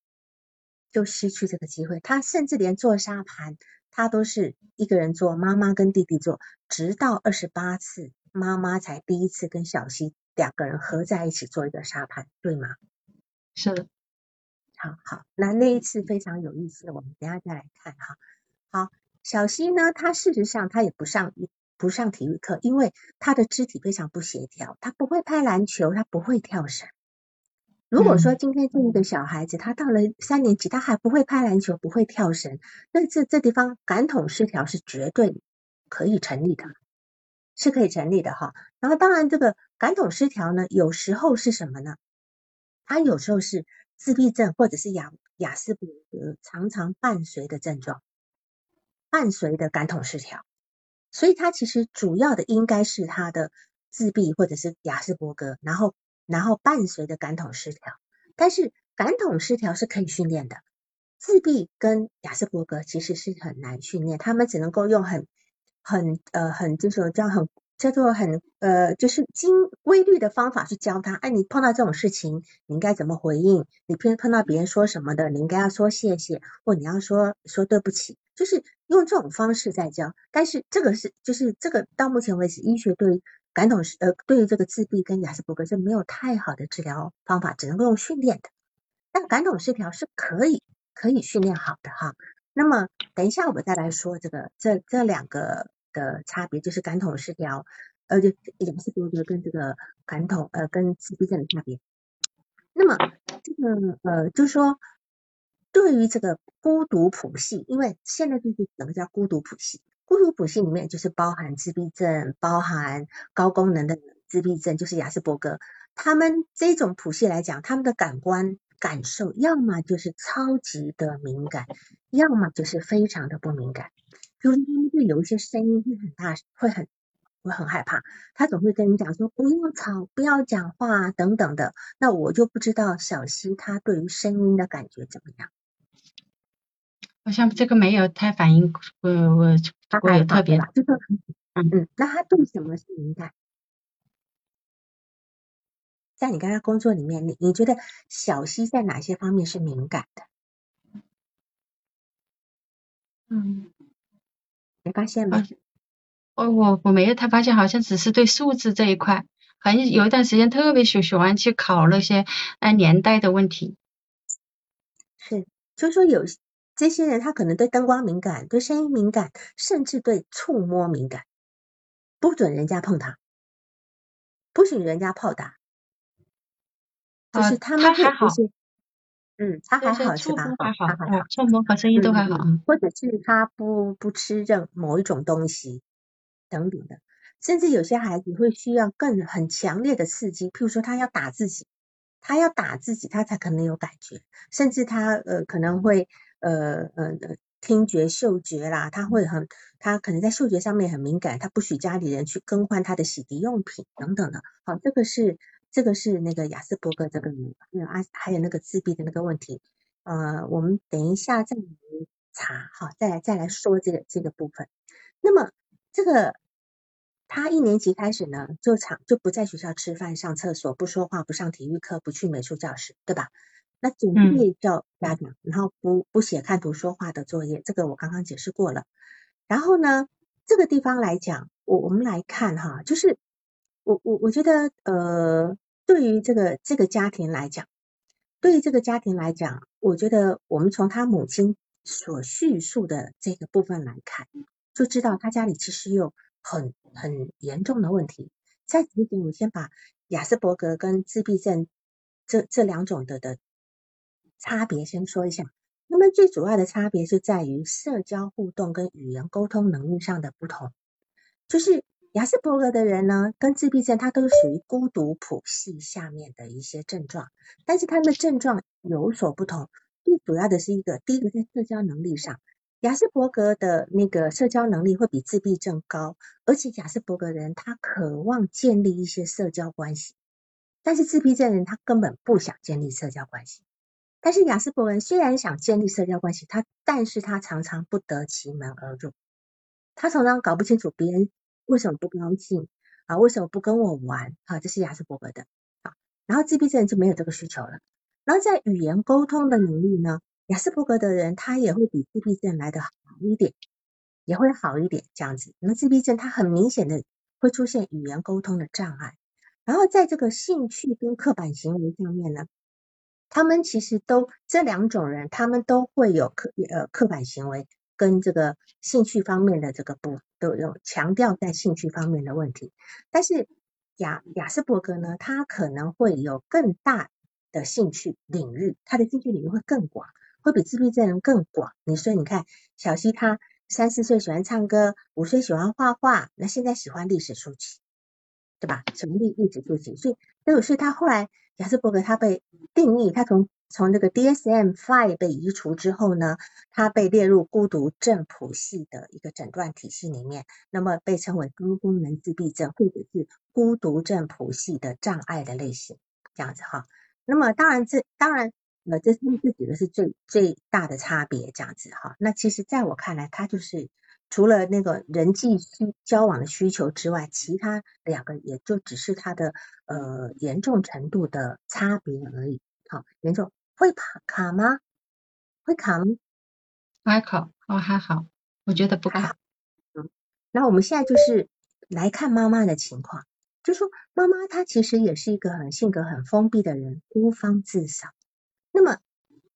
就失去这个机会，他甚至连做沙盘，他都是一个人做，妈妈跟弟弟做，直到二十八次，妈妈才第一次跟小西两个人合在一起做一个沙盘，对吗？是的。好好，那那一次非常有意思，我们等下再来看哈。好，小西呢，他事实上他也不上不上体育课，因为他的肢体非常不协调，他不会拍篮球，他不会跳绳。如果说今天这一个小孩子，他到了三年级，他还不会拍篮球，不会跳绳，那这这地方感统失调是绝对可以成立的，是可以成立的哈。然后当然这个感统失调呢，有时候是什么呢？他有时候是自闭症或者是雅雅斯伯格常常伴随的症状，伴随的感统失调，所以他其实主要的应该是他的自闭或者是雅斯伯格，然后。然后伴随的感统失调，但是感统失调是可以训练的。自闭跟雅斯伯格其实是很难训练，他们只能够用很很呃很就是这样很叫做很呃就是经规律的方法去教他。哎，你碰到这种事情，你应该怎么回应？你碰碰到别人说什么的，你应该要说谢谢，或你要说说对不起，就是用这种方式在教。但是这个是就是这个到目前为止，医学对。感统是呃，对于这个自闭跟雅斯伯格是没有太好的治疗方法，只能够用训练的。但感统失调是可以可以训练好的哈。那么等一下我们再来说这个这这两个的差别，就是感统失调呃就雅斯伯格跟这个感统呃跟自闭症的差别。那么这个呃就是说对于这个孤独谱系，因为现在就是整个叫孤独谱系。孤独谱系里面就是包含自闭症，包含高功能的自闭症，就是雅斯伯格。他们这种谱系来讲，他们的感官感受要么就是超级的敏感，要么就是非常的不敏感。比如他们对有一些声音会很大，会很会很害怕，他总会跟你讲说不要吵，不要讲话等等的。那我就不知道小溪他对于声音的感觉怎么样。好像这个没有太反应，我我我有特别，就是嗯嗯，那他对什么是敏感？在你跟他工作里面，你你觉得小溪在哪些方面是敏感的？嗯，没发现吗？哦我我没有太发现，好像只是对数字这一块，好像有一段时间特别喜喜欢去考那些按年代的问题。是，就是说有。这些人他可能对灯光敏感，对声音敏感，甚至对触摸敏感，不准人家碰他，不许人家泡打，就是他们还好，嗯，他还好是吧？还好，还好，触摸和声音都还好，或者是他不不吃任某一种东西等等的，甚至有些孩子会需要更很强烈的刺激，譬如说他要打自己，他要打自己，他才可能有感觉，甚至他呃可能会。呃呃听觉、嗅觉啦，他会很，他可能在嗅觉上面很敏感，他不许家里人去更换他的洗涤用品等等的。好，这个是这个是那个雅斯伯格这个，有啊，还有那个自闭的那个问题。呃，我们等一下再来查，哈，再来再来说这个这个部分。那么这个他一年级开始呢，就常就不在学校吃饭、上厕所、不说话、不上体育课、不去美术教室，对吧？那准备叫家长，然后不不写看图说话的作业，这个我刚刚解释过了。然后呢，这个地方来讲，我我们来看哈，就是我我我觉得呃，对于这个这个家庭来讲，对于这个家庭来讲，我觉得我们从他母亲所叙述的这个部分来看，就知道他家里其实有很很严重的问题。在这点，我先把雅斯伯格跟自闭症这这两种的的差别先说一下。那么最主要的差别是在于社交互动跟语言沟通能力上的不同。就是雅斯伯格的人呢，跟自闭症他都属于孤独谱系下面的一些症状，但是他们的症状有所不同。最主要的是一个，第一个在社交能力上。雅斯伯格的那个社交能力会比自闭症高，而且雅斯伯格人他渴望建立一些社交关系，但是自闭症人他根本不想建立社交关系。但是雅斯伯格人虽然想建立社交关系，他但是他常常不得其门而入，他常常搞不清楚别人为什么不高兴啊，为什么不跟我玩啊，这是雅斯伯格的啊。然后自闭症就没有这个需求了。然后在语言沟通的能力呢？雅斯伯格的人，他也会比自闭症来的好一点，也会好一点这样子。那自闭症他很明显的会出现语言沟通的障碍，然后在这个兴趣跟刻板行为上面呢，他们其实都这两种人，他们都会有刻呃刻板行为跟这个兴趣方面的这个不都有强调在兴趣方面的问题，但是雅雅斯伯格呢，他可能会有更大的兴趣领域，他的兴趣领域会更广。会比自闭症人更广。你说，你看小溪，他三四岁喜欢唱歌，五岁喜欢画画，那现在喜欢历史书籍，对吧？什么历历史书籍？所以，所以，所以他后来雅斯伯格他被定义，他从从这个 dsmfi 被移除之后呢，它被列入孤独症谱系的一个诊断体系里面，那么被称为高功能自闭症或者是孤独症谱系的障碍的类型，这样子哈。那么当然这当然。呃这是这几个是最最大的差别，这样子哈。那其实在我看来，它就是除了那个人际需交往的需求之外，其他两个也就只是它的呃严重程度的差别而已。好，严重会卡卡吗？会卡吗？还好，哦还好，我觉得不卡。嗯，那我们现在就是来看妈妈的情况，就说妈妈她其实也是一个很性格很封闭的人，孤芳自赏。那么，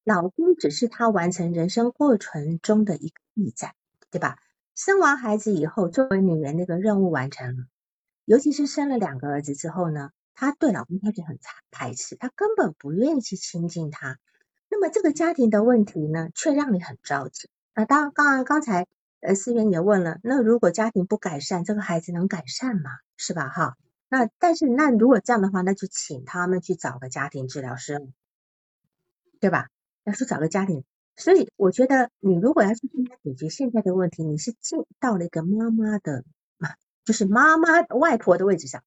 老公只是他完成人生过程中的一个驿站，对吧？生完孩子以后，作为女人那个任务完成了，尤其是生了两个儿子之后呢，她对老公开始很排斥，她根本不愿意去亲近他。那么这个家庭的问题呢，却让你很着急。那当刚刚刚才呃思源也问了，那如果家庭不改善，这个孩子能改善吗？是吧？哈，那但是那如果这样的话，那就请他们去找个家庭治疗师。对吧？要去找个家庭，所以我觉得你如果要去跟他解决现在的问题，你是进到了一个妈妈的，就是妈妈外婆的位置上，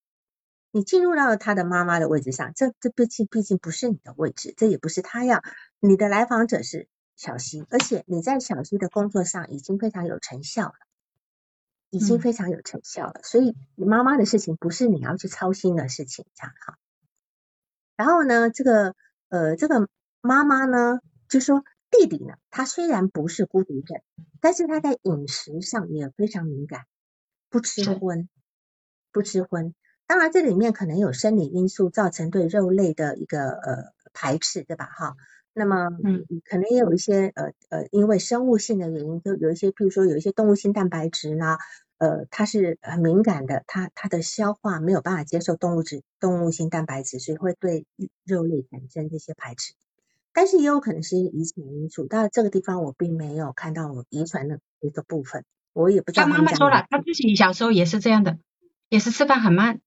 你进入到了他的妈妈的位置上，这这毕竟毕竟不是你的位置，这也不是他要你的来访者是小溪，而且你在小溪的工作上已经非常有成效了，已经非常有成效了，所以你妈妈的事情不是你要去操心的事情，这样哈。然后呢，这个呃这个。妈妈呢，就说弟弟呢，他虽然不是孤独症，但是他在饮食上也非常敏感，不吃荤，不吃荤。当然这里面可能有生理因素造成对肉类的一个呃排斥，对吧？哈，那么嗯，可能也有一些呃呃，因为生物性的原因，就有一些，譬如说有一些动物性蛋白质呢，呃，它是很敏感的，它它的消化没有办法接受动物质动物性蛋白质，所以会对肉类产生这些排斥。但是也有可能是遗传因素，但这个地方我并没有看到遗传的一个部分，我也不知道。他妈妈说了，他自己小时候也是这样的，也是吃饭很慢。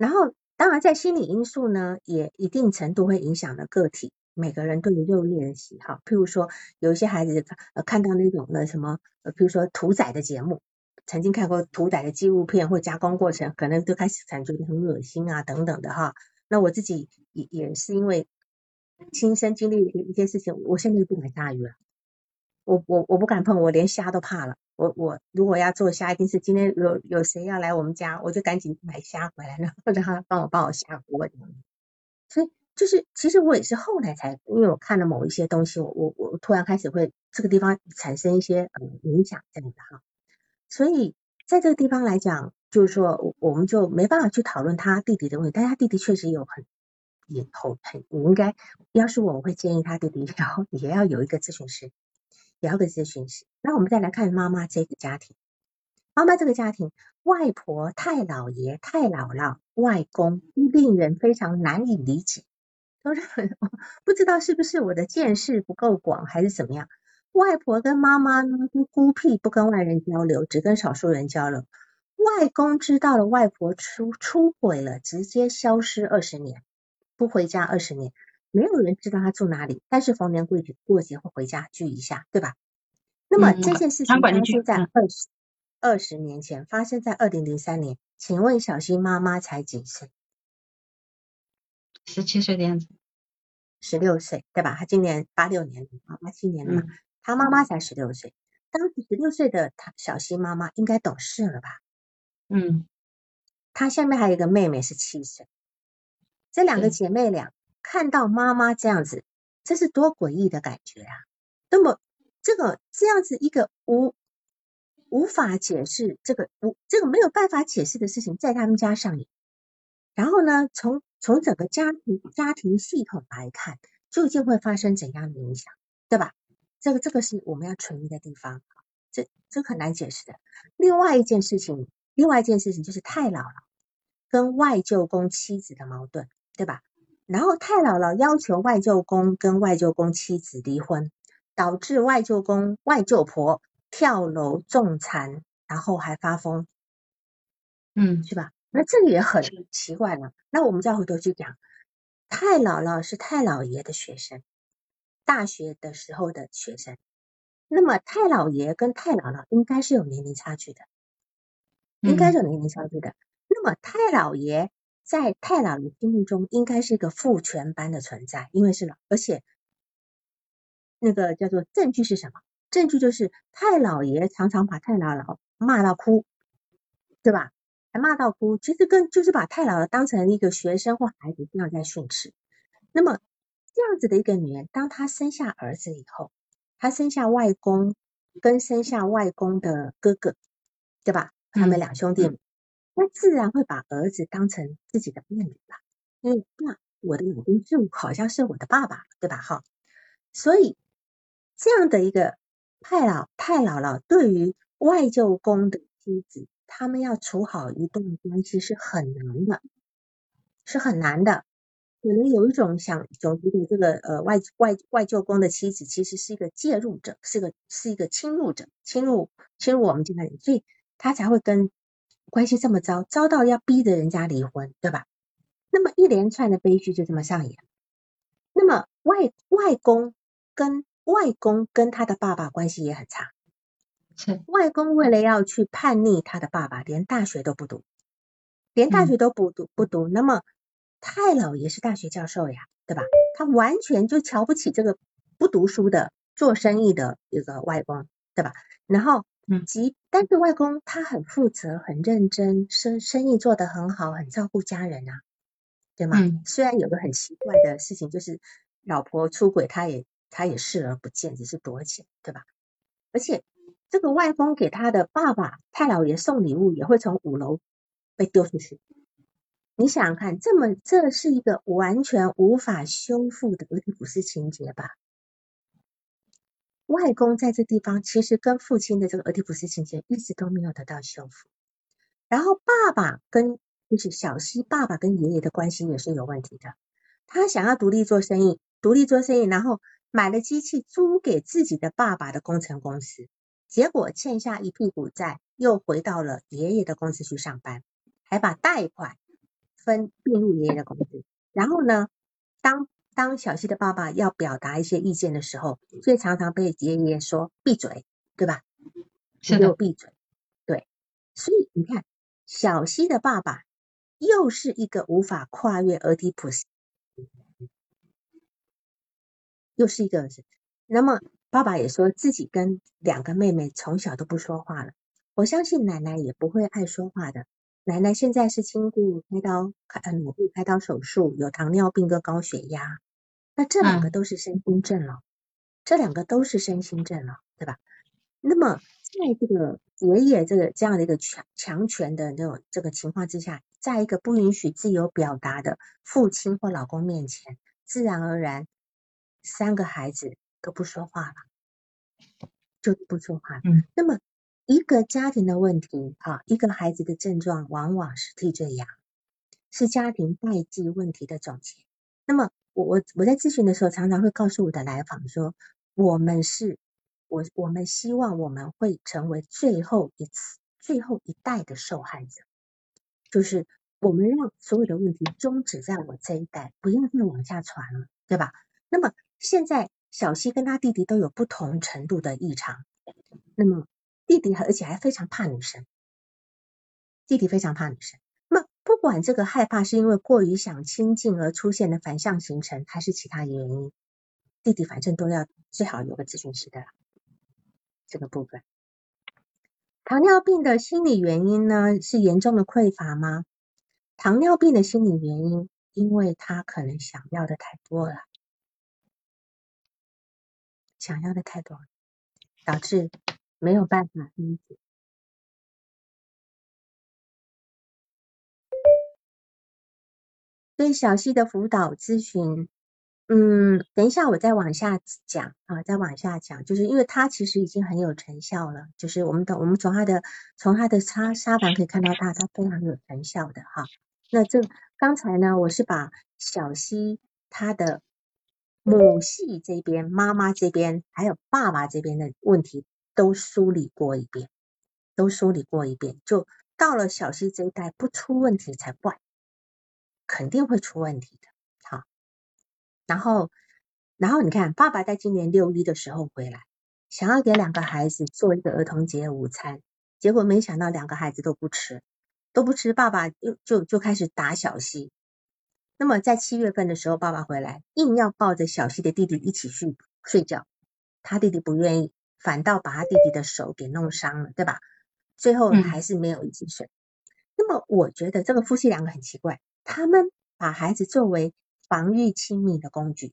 然后当然在心理因素呢，也一定程度会影响了个体每个人对于肉类的喜好。譬如说，有一些孩子呃看到那种的什么，呃，譬如说屠宰的节目，曾经看过屠宰的纪录片或加工过程，可能都开始感觉很恶心啊等等的哈。那我自己也也是因为亲身经历一些事情，我现在不敢杀鱼了。我我我不敢碰，我连虾都怕了。我我如果要做虾，一定是今天有有谁要来我们家，我就赶紧买虾回来，然后让他帮我帮我下锅。所以就是其实我也是后来才，因为我看了某一些东西，我我我突然开始会这个地方产生一些影响这样的哈。所以在这个地方来讲，就是说我们就没办法去讨论他弟弟的问题，但他弟弟确实有很也很很应该，要是我我会建议他弟弟然后也要有一个咨询师，也要个咨询师。那我们再来看妈妈这个家庭。妈妈这个家庭，外婆、太姥爷、太姥姥、外公，令人非常难以理解。都是 不知道是不是我的见识不够广，还是怎么样？外婆跟妈妈呢都孤僻，不跟外人交流，只跟少数人交流。外公知道了外婆出出轨了，直接消失二十年，不回家二十年，没有人知道他住哪里。但是逢年过节过节会回家聚一下，对吧？那么这件事情发生在二十。二十年前发生在二零零三年，请问小新妈妈才几岁？十七岁的样子，十六岁对吧？他今年八六年啊，八七年的嘛，他妈妈才十六岁。当时十六岁的他小新妈妈应该懂事了吧？嗯，他下面还有一个妹妹是七岁，这两个姐妹俩看到妈妈这样子，这是多诡异的感觉啊！那么这个这样子一个无。无法解释这个无这个没有办法解释的事情在他们家上演，然后呢，从从整个家庭家庭系统来看，究竟会发生怎样的影响，对吧？这个这个是我们要存疑的地方，这这很难解释的。另外一件事情，另外一件事情就是太姥姥跟外舅公妻子的矛盾，对吧？然后太姥姥要求外舅公跟外舅公妻子离婚，导致外舅公外舅婆。跳楼重残，然后还发疯，嗯，是吧？那这个也很奇怪了。那我们再回头去讲，太姥姥是太姥爷的学生，大学的时候的学生。那么太姥爷跟太姥姥应该是有年龄差距的，应该是有年龄差距的。那么太姥爷在太姥爷心目中应该是一个父权般的存在，因为是老，而且那个叫做证据是什么？证据就是太姥爷常常把太姥姥骂到哭，对吧？还骂到哭，其实跟就是把太姥姥当成一个学生或孩子这样在训斥。那么这样子的一个女人，当她生下儿子以后，她生下外公跟生下外公的哥哥，对吧？他们两兄弟，那自然会把儿子当成自己的妹妹吧？因为那我的老公就好像是我的爸爸，对吧？哈，所以这样的一个。太老太姥姥对于外舅公的妻子，他们要处好一段关系是很难的，是很难的。可能有一种想总觉得这个呃外外外舅公的妻子其实是一个介入者，是个是一个侵入者，侵入侵入我们家人，所以他才会跟关系这么糟，糟到要逼着人家离婚，对吧？那么一连串的悲剧就这么上演。那么外外公跟外公跟他的爸爸关系也很差，是外公为了要去叛逆他的爸爸，连大学都不读，连大学都不读不读。那么太老爷是大学教授呀，对吧？他完全就瞧不起这个不读书的做生意的一个外公，对吧？然后，嗯，即但是外公他很负责、很认真，生生意做得很好，很照顾家人啊，对吗？虽然有个很奇怪的事情，就是老婆出轨，他也。他也视而不见，只是躲起来，对吧？而且这个外公给他的爸爸太老爷送礼物，也会从五楼被丢出去。你想想看，这么这是一个完全无法修复的俄狄浦斯情节吧？外公在这地方其实跟父亲的这个俄狄浦斯情节一直都没有得到修复。然后爸爸跟就是小西爸爸跟爷爷的关系也是有问题的。他想要独立做生意，独立做生意，然后。买了机器租给自己的爸爸的工程公司，结果欠下一屁股债，又回到了爷爷的公司去上班，还把贷款分并入爷爷的公司。然后呢，当当小西的爸爸要表达一些意见的时候，却常常被爷爷说闭嘴，对吧？是的，闭嘴。对，所以你看，小西的爸爸又是一个无法跨越俄狄浦斯。又是一个，那么爸爸也说自己跟两个妹妹从小都不说话了。我相信奶奶也不会爱说话的，奶奶现在是经过开刀开脑部开刀手术，有糖尿病跟高血压，那这两个都是身心症了，这两个都是身心症了，对吧？那么在这个爷爷这个这样的一个强强权的那种这个情况之下，在一个不允许自由表达的父亲或老公面前，自然而然三个孩子都不说话了，就不说话。嗯，那么。一个家庭的问题，啊，一个孩子的症状往往是替罪羊，是家庭代际问题的总结。那么，我我我在咨询的时候，常常会告诉我的来访说，我们是，我我们希望我们会成为最后一次、最后一代的受害者，就是我们让所有的问题终止在我这一代，不要再往下传了，对吧？那么现在小西跟他弟弟都有不同程度的异常，那么。弟弟而且还非常怕女生，弟弟非常怕女生。那不管这个害怕是因为过于想亲近而出现的反向形成，还是其他原因，弟弟反正都要最好有个咨询师的这个部分。糖尿病的心理原因呢，是严重的匮乏吗？糖尿病的心理原因，因为他可能想要的太多了，想要的太多了，导致。没有办法理解。对小溪的辅导咨询，嗯，等一下我再往下讲啊，再往下讲，就是因为他其实已经很有成效了，就是我们的我们从他的从他的沙沙盘可以看到他他非常有成效的哈。那这刚才呢，我是把小溪他的母系这边、妈妈这边还有爸爸这边的问题。都梳理过一遍，都梳理过一遍，就到了小溪这一代不出问题才怪，肯定会出问题的。好，然后，然后你看，爸爸在今年六一的时候回来，想要给两个孩子做一个儿童节午餐，结果没想到两个孩子都不吃，都不吃，爸爸就就就开始打小溪。那么在七月份的时候，爸爸回来，硬要抱着小溪的弟弟一起去睡觉，他弟弟不愿意。反倒把他弟弟的手给弄伤了，对吧？最后还是没有一起睡。那么我觉得这个夫妻两个很奇怪，他们把孩子作为防御亲密的工具，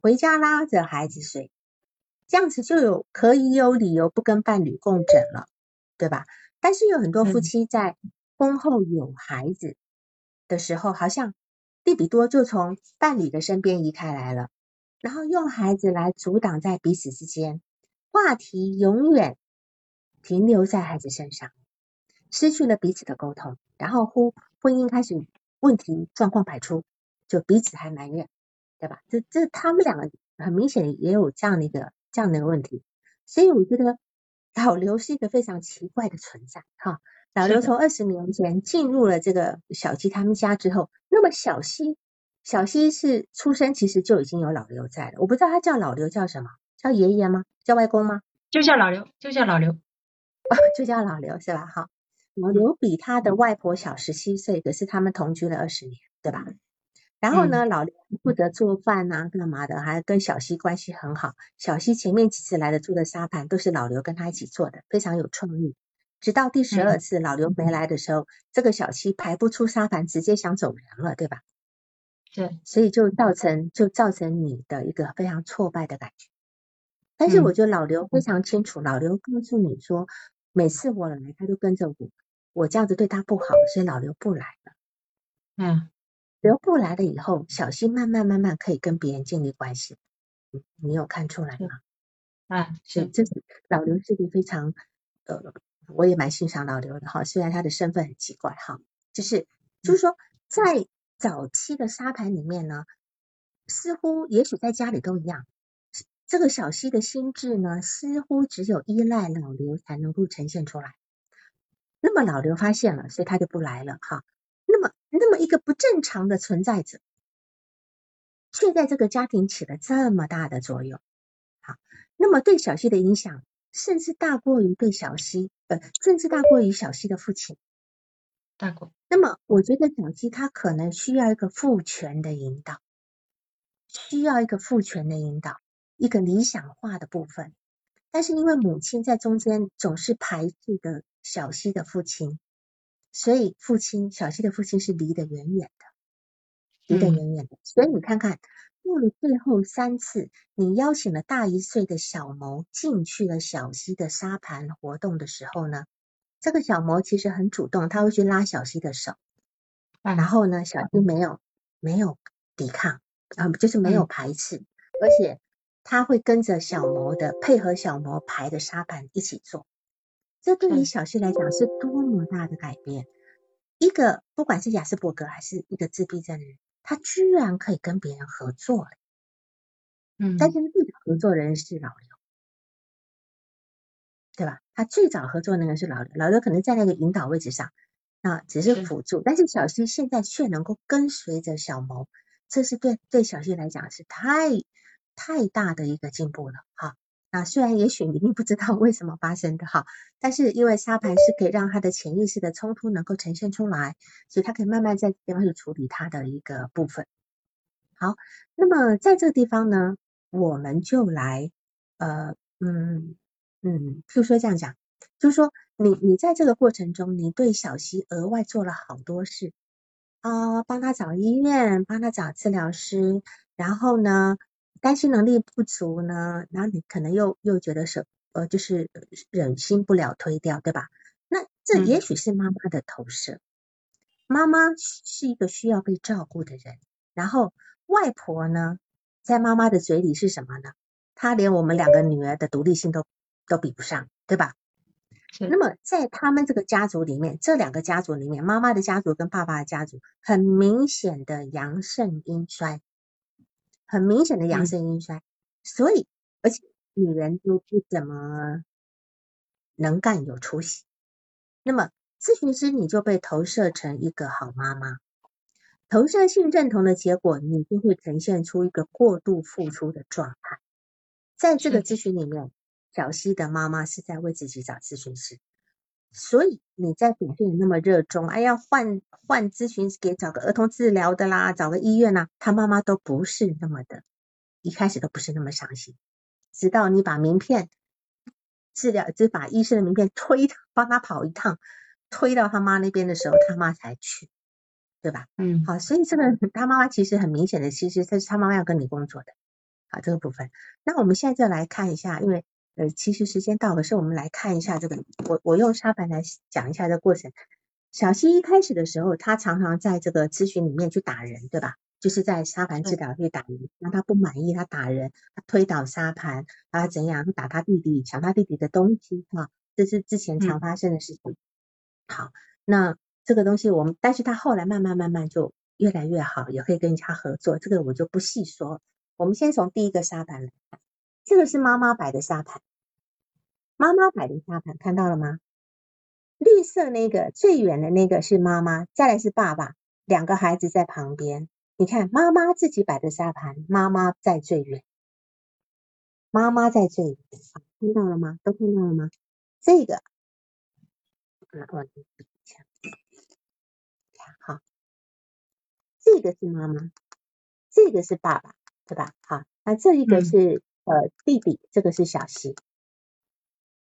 回家拉着孩子睡，这样子就有可以有理由不跟伴侣共枕了，对吧？但是有很多夫妻在婚后有孩子的时候，好像利比多就从伴侣的身边移开来了，然后用孩子来阻挡在彼此之间。话题永远停留在孩子身上，失去了彼此的沟通，然后婚婚姻开始问题状况百出，就彼此还埋怨，对吧？这这他们两个很明显也有这样的一个这样的一个问题，所以我觉得老刘是一个非常奇怪的存在哈。老刘从二十年前进入了这个小七他们家之后，那么小西小西是出生其实就已经有老刘在了，我不知道他叫老刘叫什么。叫爷爷吗？叫外公吗？就叫老刘，就叫老刘，就叫老刘是吧？哈，老刘比他的外婆小十七岁，可是他们同居了二十年，对吧？然后呢，老刘负责做饭啊，干嘛的？还跟小西关系很好。小西前面几次来的住的沙盘都是老刘跟他一起做的，非常有创意。直到第十二次老刘没来的时候，这个小西排不出沙盘，直接想走人了，对吧？对，所以就造成就造成你的一个非常挫败的感觉。但是我觉得老刘非常清楚，老刘告诉你说，每次我来，他都跟着我，我这样子对他不好，所以老刘不来了。嗯，刘不来了以后，小新慢慢慢慢可以跟别人建立关系。你有看出来吗？啊，是，这是老刘是个非常，呃，我也蛮欣赏老刘的哈，虽然他的身份很奇怪哈，就是就是说，在早期的沙盘里面呢，似乎也许在家里都一样。这个小溪的心智呢，似乎只有依赖老刘才能够呈现出来。那么老刘发现了，所以他就不来了哈。那么，那么一个不正常的存在者，却在这个家庭起了这么大的作用。好，那么对小溪的影响，甚至大过于对小溪，呃，甚至大过于小溪的父亲。大过。那么，我觉得小溪他可能需要一个父权的引导，需要一个父权的引导。一个理想化的部分，但是因为母亲在中间总是排斥的小溪的父亲，所以父亲小溪的父亲是离得远远的，离得远远的。所以你看看，过了最后三次，你邀请了大一岁的小谋进去了小溪的沙盘活动的时候呢，这个小谋其实很主动，他会去拉小溪的手，然后呢，小溪没有没有抵抗啊，就是没有排斥，而且他会跟着小谋的配合小谋排的沙盘一起做。这对于小溪来讲是多么大的改变！一个不管是雅斯伯格还是一个自闭症的人，他居然可以跟别人合作了。嗯，但是最早合作的人是老刘，对吧？他最早合作那个是老刘，老刘可能在那个引导位置上，那，只是辅助。但是小溪现在却能够跟随着小谋，这是对对小溪来讲是太太大的一个进步了，哈。啊，虽然也许你并不知道为什么发生的哈，但是因为沙盘是可以让他的潜意识的冲突能够呈现出来，所以他可以慢慢在地方去处理他的一个部分。好，那么在这个地方呢，我们就来呃嗯嗯，譬如说这样讲，就是说你你在这个过程中，你对小溪额外做了好多事啊，帮他找医院，帮他找治疗师，然后呢。担心能力不足呢，然后你可能又又觉得是呃，就是忍心不了推掉，对吧？那这也许是妈妈的投射。妈妈是一个需要被照顾的人，然后外婆呢，在妈妈的嘴里是什么呢？她连我们两个女儿的独立性都都比不上，对吧？那么在他们这个家族里面，这两个家族里面，妈妈的家族跟爸爸的家族，很明显的阳盛阴衰。很明显的阳盛阴衰，所以而且女人都不怎么能干有出息。那么咨询师你就被投射成一个好妈妈，投射性认同的结果，你就会呈现出一个过度付出的状态。在这个咨询里面，小溪的妈妈是在为自己找咨询师。所以你在表现那么热衷，哎呀，换换咨询给找个儿童治疗的啦，找个医院呐，他妈妈都不是那么的，一开始都不是那么伤心，直到你把名片治疗，就把医生的名片推帮他跑一趟，推到他妈那边的时候，他妈才去，对吧？嗯，好，所以这个他妈妈其实很明显的，其实他是他妈妈要跟你工作的，好，这个部分。那我们现在就来看一下，因为。呃，其实时间到，了是我们来看一下这个，我我用沙盘来讲一下这个过程。小溪一开始的时候，他常常在这个咨询里面去打人，对吧？就是在沙盘治疗去打人，让他不满意，他打人，他推倒沙盘，他怎样，他打他弟弟，抢他弟弟的东西，哈，这是之前常发生的事情。好，那这个东西我们，但是他后来慢慢慢慢就越来越好，也可以跟人家合作，这个我就不细说。我们先从第一个沙盘来看。这个是妈妈摆的沙盘，妈妈摆的沙盘看到了吗？绿色那个最远的那个是妈妈，再来是爸爸，两个孩子在旁边。你看妈妈自己摆的沙盘，妈妈在最远，妈妈在最远，看到了吗？都看到了吗？这个，来我比一下，看好，这个是妈妈，这个是爸爸，对吧？好，那这一个是。呃，弟弟，这个是小溪，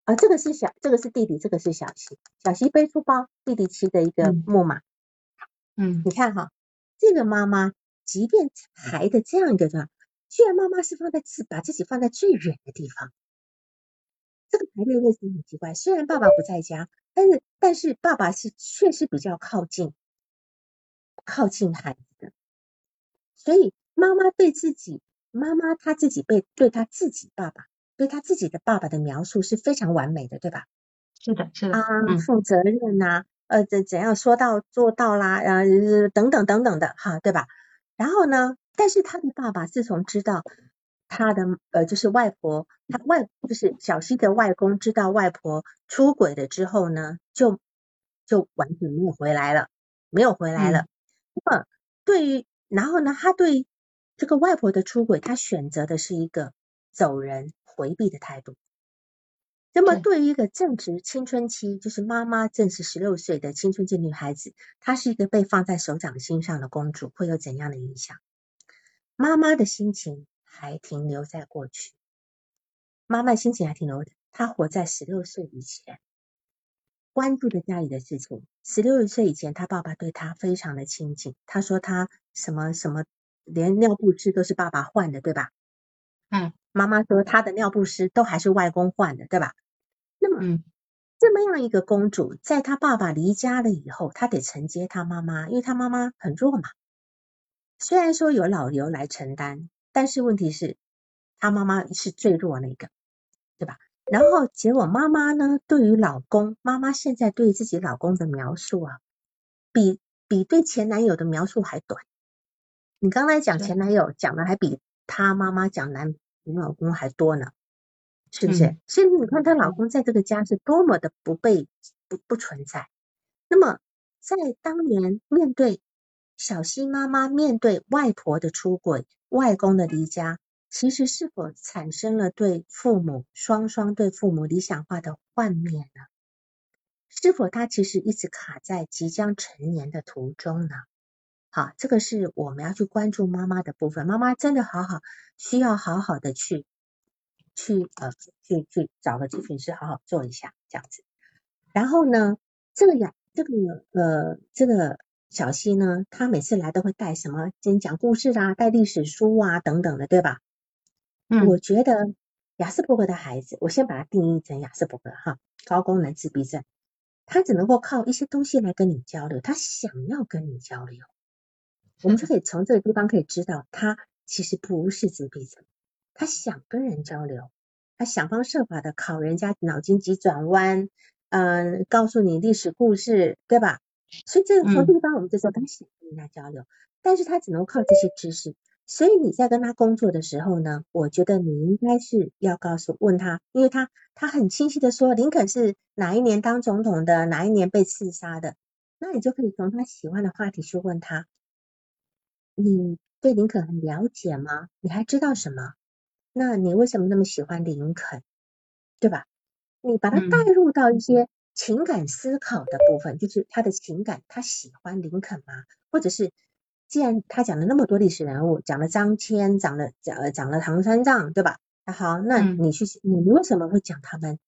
啊，这个是小，这个是弟弟，这个是小溪，小溪背书包，弟弟骑的一个木马，嗯，你看哈，这个妈妈即便孩的这样一个状，居然妈妈是放在自把自己放在最远的地方，这个排列位置很奇怪，虽然爸爸不在家，但是但是爸爸是确实比较靠近靠近孩子的，所以妈妈对自己。妈妈她自己被对她自己爸爸对她自己的爸爸的描述是非常完美的，对吧？是的，是的。啊，负责任呐，呃，怎怎样说到做到啦，呃，等等等等的哈，对吧？然后呢，但是他的爸爸自从知道他的呃，就是外婆，他外就是小溪的外公知道外婆出轨了之后呢，就就完全没有回来了，没有回来了。那么对于然后呢，他对。这个外婆的出轨，她选择的是一个走人、回避的态度。那么，对于一个正值青春期，就是妈妈正是十六岁的青春期女孩子，她是一个被放在手掌心上的公主，会有怎样的影响？妈妈的心情还停留在过去，妈妈的心情还停留，她活在十六岁以前。关注着家里的事情。十六岁以前，她爸爸对她非常的亲近。她说她什么什么，连尿不湿都是爸爸换的，对吧？嗯。妈妈说她的尿不湿都还是外公换的，对吧？那么，嗯这么样一个公主，在她爸爸离家了以后，她得承接她妈妈，因为她妈妈很弱嘛。虽然说有老刘来承担，但是问题是，她妈妈是最弱那个，对吧？然后结果妈妈呢，对于老公，妈妈现在对自己老公的描述啊，比比对前男友的描述还短。你刚才讲前男友讲的还比她妈妈讲男比老公还多呢，是不是？所以你看她老公在这个家是多么的不被不不存在。那么在当年面对小西妈妈面对外婆的出轨、外公的离家。其实是否产生了对父母双双对父母理想化的幻灭呢？是否他其实一直卡在即将成年的途中呢？好，这个是我们要去关注妈妈的部分。妈妈真的好好需要好好的去去呃去去找个咨询师好好做一下这样子。然后呢，这个呀这个呃这个。小西呢，他每次来都会带什么？先讲故事啊，带历史书啊等等的，对吧？嗯我觉得雅斯伯格的孩子，我先把它定义成雅斯伯格哈，高功能自闭症，他只能够靠一些东西来跟你交流，他想要跟你交流，我们就可以从这个地方可以知道，他其实不是自闭症，他想跟人交流，他想方设法的考人家脑筋急转弯，嗯，告诉你历史故事，对吧？所以这个从地方我们就说他想跟人家交流，但是他只能靠这些知识。所以你在跟他工作的时候呢，我觉得你应该是要告诉问他，因为他他很清晰的说林肯是哪一年当总统的，哪一年被刺杀的，那你就可以从他喜欢的话题去问他，你对林肯很了解吗？你还知道什么？那你为什么那么喜欢林肯？对吧？你把他带入到一些情感思考的部分，就是他的情感，他喜欢林肯吗？或者是？既然他讲了那么多历史人物，讲了张骞，讲了讲讲了唐三藏，对吧？那好，那你去，你为什么会讲他们？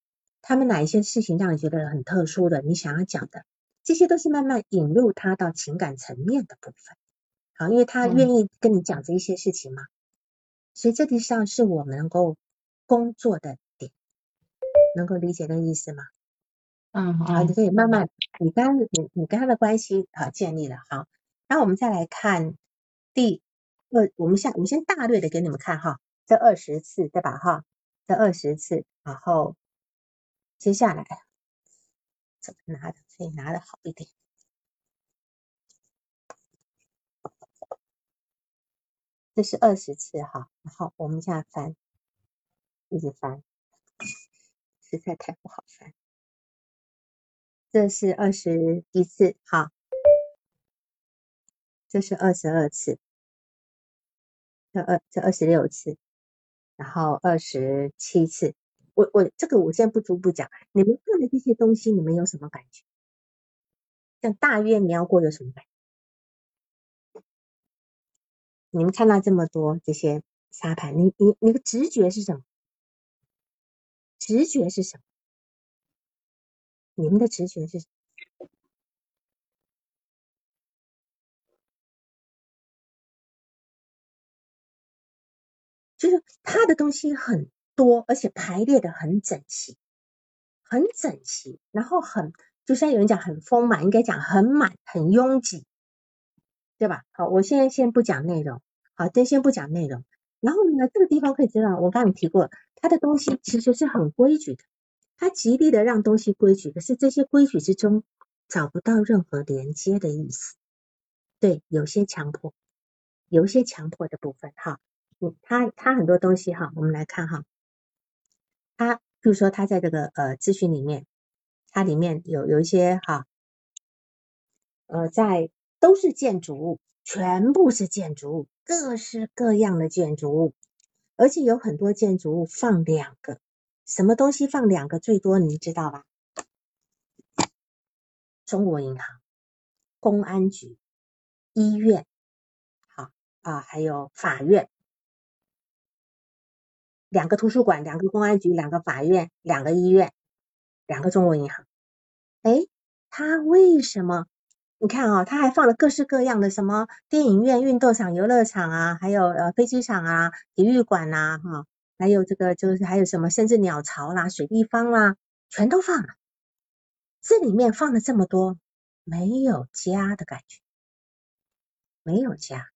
他们哪一些事情让你觉得很特殊的？你想要讲的，这些都是慢慢引入他到情感层面的部分。好，因为他愿意跟你讲这一些事情嘛，所以这地上是我们能够工作的点，能够理解这个意思吗？嗯，好，你可以慢慢，你跟你你跟他的关系好建立了，好。然后我们再来看第二，我们先我们先大略的给你们看哈，这二十次对吧哈？这二十次，然后接下来怎么拿的可以拿的好一点？这是二十次哈，然后我们现在翻，一直翻，实在太不好翻。这是二十一次哈。这是二十二次，这二这二十六次，然后二十七次。我我这个我先不逐步讲，你们看的这些东西，你们有什么感觉？像大约描过有什么感？你们看到这么多这些沙盘，你你你的直觉是什么？直觉是什么？你们的直觉是？就是它的东西很多，而且排列的很整齐，很整齐，然后很，就像有人讲很丰满，应该讲很满，很拥挤，对吧？好，我现在先不讲内容，好，这先不讲内容。然后呢，这个地方可以知道，我刚刚提过，它的东西其实是很规矩的，它极力的让东西规矩，可是这些规矩之中找不到任何连接的意思，对，有些强迫，有一些强迫的部分，哈。嗯他他很多东西哈，我们来看哈，他比如说他在这个呃咨询里面，它里面有有一些哈，呃在都是建筑物，全部是建筑物，各式各样的建筑物，而且有很多建筑物放两个，什么东西放两个最多，你知道吧？中国银行、公安局、医院，好啊，还有法院。两个图书馆，两个公安局，两个法院，两个医院，两个中国银行，哎，他为什么？你看啊，他还放了各式各样的什么电影院、运动场、游乐场啊，还有呃飞机场啊、体育馆呐，哈，还有这个就是还有什么，甚至鸟巢啦、水立方啦，全都放了。这里面放了这么多，没有家的感觉，没有家，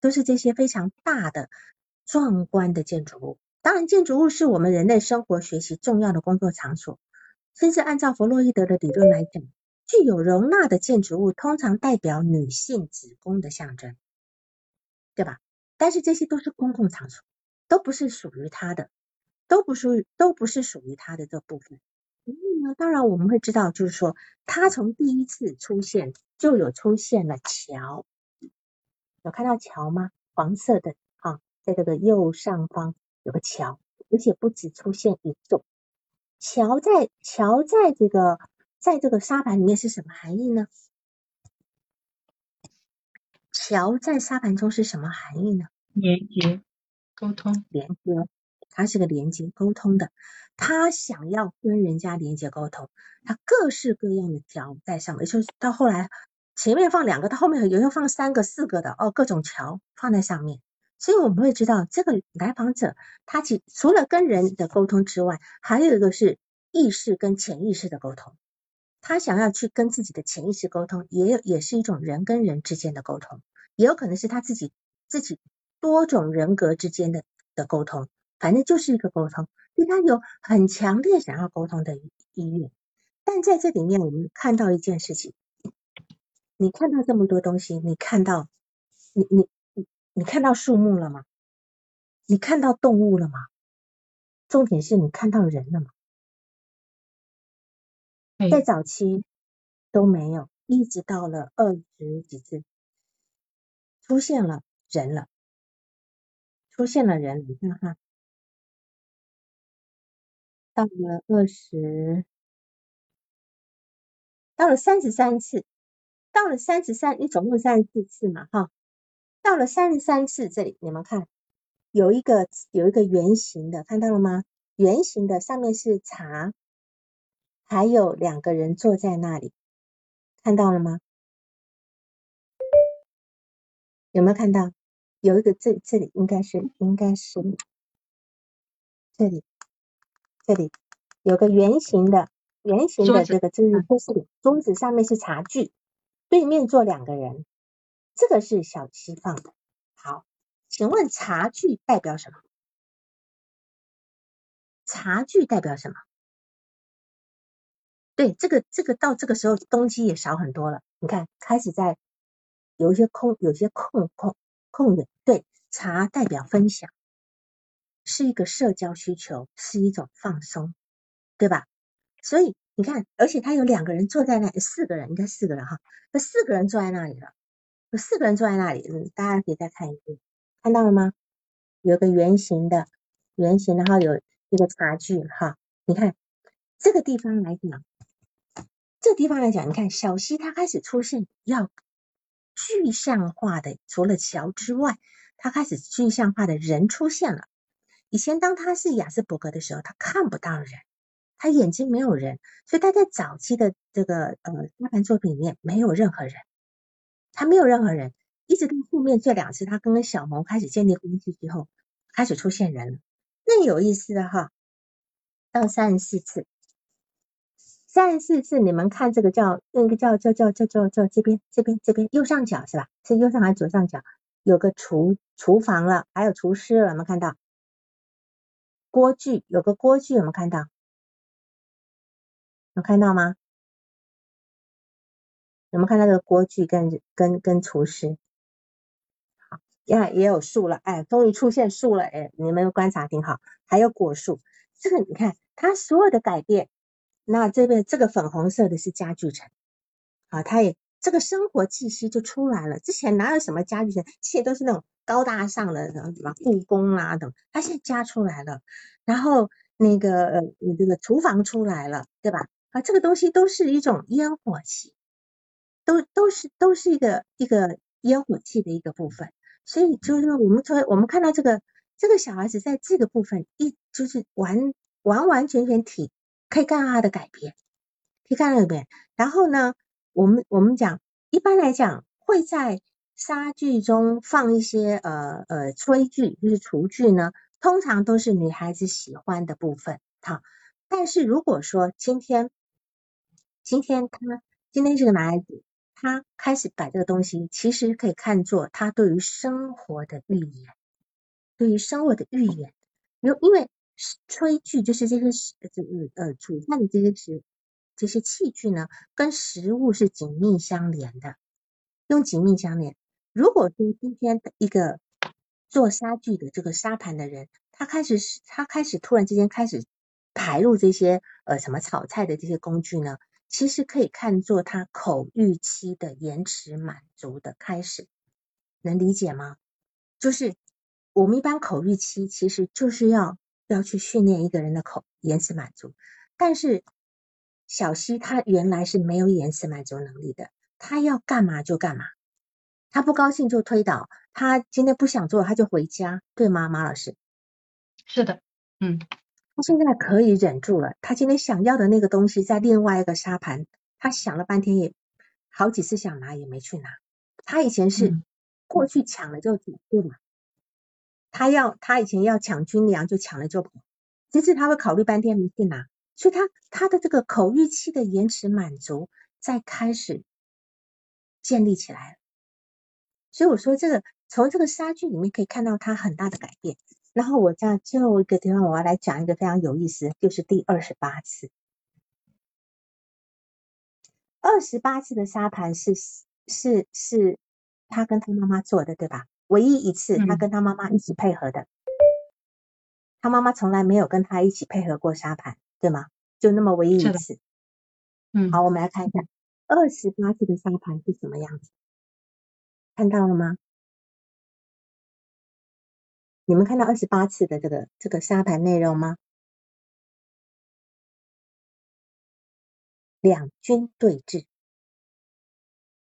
都是这些非常大的、壮观的建筑物。当然，建筑物是我们人类生活、学习重要的工作场所，甚至按照弗洛伊德的理论来讲。具有容纳的建筑物通常代表女性子宫的象征，对吧？但是这些都是公共场所，都不是属于他的，都不属于，都不是属于他的这部分。所以呢，当然我们会知道，就是说，他从第一次出现就有出现了桥，有看到桥吗？黄色的啊，在这个右上方有个桥，而且不止出现一座桥，在桥在这个。在这个沙盘里面是什么含义呢？桥在沙盘中是什么含义呢？连接、沟通、连接，它是个连接沟通的。他想要跟人家连接沟通，他各式各样的桥在上面，就是到后来前面放两个，到后面有又放三个、四个的哦，各种桥放在上面。所以我们会知道，这个来访者他其除了跟人的沟通之外，还有一个是意识跟潜意识的沟通。他想要去跟自己的潜意识沟通，也有也是一种人跟人之间的沟通，也有可能是他自己自己多种人格之间的的沟通，反正就是一个沟通，对他有很强烈想要沟通的意愿。但在这里面，我们看到一件事情，你看到这么多东西，你看到你你你你看到树木了吗？你看到动物了吗？重点是你看到人了吗？在早期都没有，一直到了二十几次出现了人了，出现了人，你看哈，到了二十，到了三十三次，到了三十三，你总共三十四次嘛哈，到了三十三次这里，你们看有一个有一个圆形的，看到了吗？圆形的上面是茶。还有两个人坐在那里，看到了吗？有没有看到？有一个这这里应该是应该是这里这里有个圆形的圆形的这个这是桌子，桌子上面是茶具，对面坐两个人，这个是小七放的。好，请问茶具代表什么？茶具代表什么？对，这个这个到这个时候，东西也少很多了。你看，开始在有一些空，有些空空空的。对，茶代表分享，是一个社交需求，是一种放松，对吧？所以你看，而且他有两个人坐在那，四个人，应该四个人哈，那四个人坐在那里了，有四个人坐在那里，嗯，大家可以再看一遍，看到了吗？有个圆形的，圆形，然后有一个茶具哈，你看这个地方来讲。这地方来讲，你看小溪它开始出现要具象化的，除了桥之外，它开始具象化的人出现了。以前当他是雅斯伯格的时候，他看不到人，他眼睛没有人，所以他在早期的这个呃沙盘作品里面没有任何人，他没有任何人，一直到后面这两次他跟小萌开始建立关系之后，开始出现人了。更有意思的哈，到三十四次。三十四，你们看这个叫那个叫叫叫叫叫叫这边这边这边右上角是吧？是右上还是左上角？有个厨厨房了，还有厨师了，有没有看到？锅具有个锅具，有没有看到？有看到吗？有没有看到这个锅具跟跟跟厨师？好，也也有树了，哎，终于出现树了，哎，你们观察挺好，还有果树，这个你看它所有的改变。那这边这个粉红色的是家具城，啊，它也这个生活气息就出来了。之前哪有什么家具城，这些都是那种高大上的什么故宫啦等，它现在加出来了。然后那个呃，这个厨房出来了，对吧？啊，这个东西都是一种烟火气，都都是都是一个一个烟火气的一个部分。所以就是我们从我们看到这个这个小孩子在这个部分一就是完完完全全体。可以看到他的改变，可以看到对不对？然后呢，我们我们讲一般来讲会在杀剧中放一些呃呃炊具，就是厨具呢，通常都是女孩子喜欢的部分。好，但是如果说今天今天他今天这个男孩子，他开始摆这个东西，其实可以看作他对于生活的预言，对于生活的预言。因因为炊具就是这些食这呃煮饭的这些食这些器具呢，跟食物是紧密相连的，用紧密相连。如果说今天的一个做沙具的这个沙盘的人，他开始他开始突然之间开始排入这些呃什么炒菜的这些工具呢，其实可以看作他口欲期的延迟满足的开始，能理解吗？就是。我们一般口欲期其实就是要要去训练一个人的口延迟满足，但是小西他原来是没有延迟满足能力的，他要干嘛就干嘛，他不高兴就推倒，他今天不想做他就回家，对吗，马老师？是的，嗯，他现在可以忍住了，他今天想要的那个东西在另外一个沙盘，他想了半天也好几次想拿也没去拿，他以前是过去抢了就走，对吗？他要他以前要抢军粮就抢了就跑，其实他会考虑半天没去拿，所以他他的这个口欲期的延迟满足在开始建立起来了。所以我说这个从这个杀剧里面可以看到他很大的改变。然后我在最后一个地方我要来讲一个非常有意思，就是第二十八次，二十八次的沙盘是是是他跟他妈妈做的，对吧？唯一一次，他跟他妈妈一起配合的，他妈妈从来没有跟他一起配合过沙盘，对吗？就那么唯一一次。嗯，好，我们来看一下二十八次的沙盘是什么样子，看到了吗？你们看到二十八次的这个这个沙盘内容吗？两军对峙，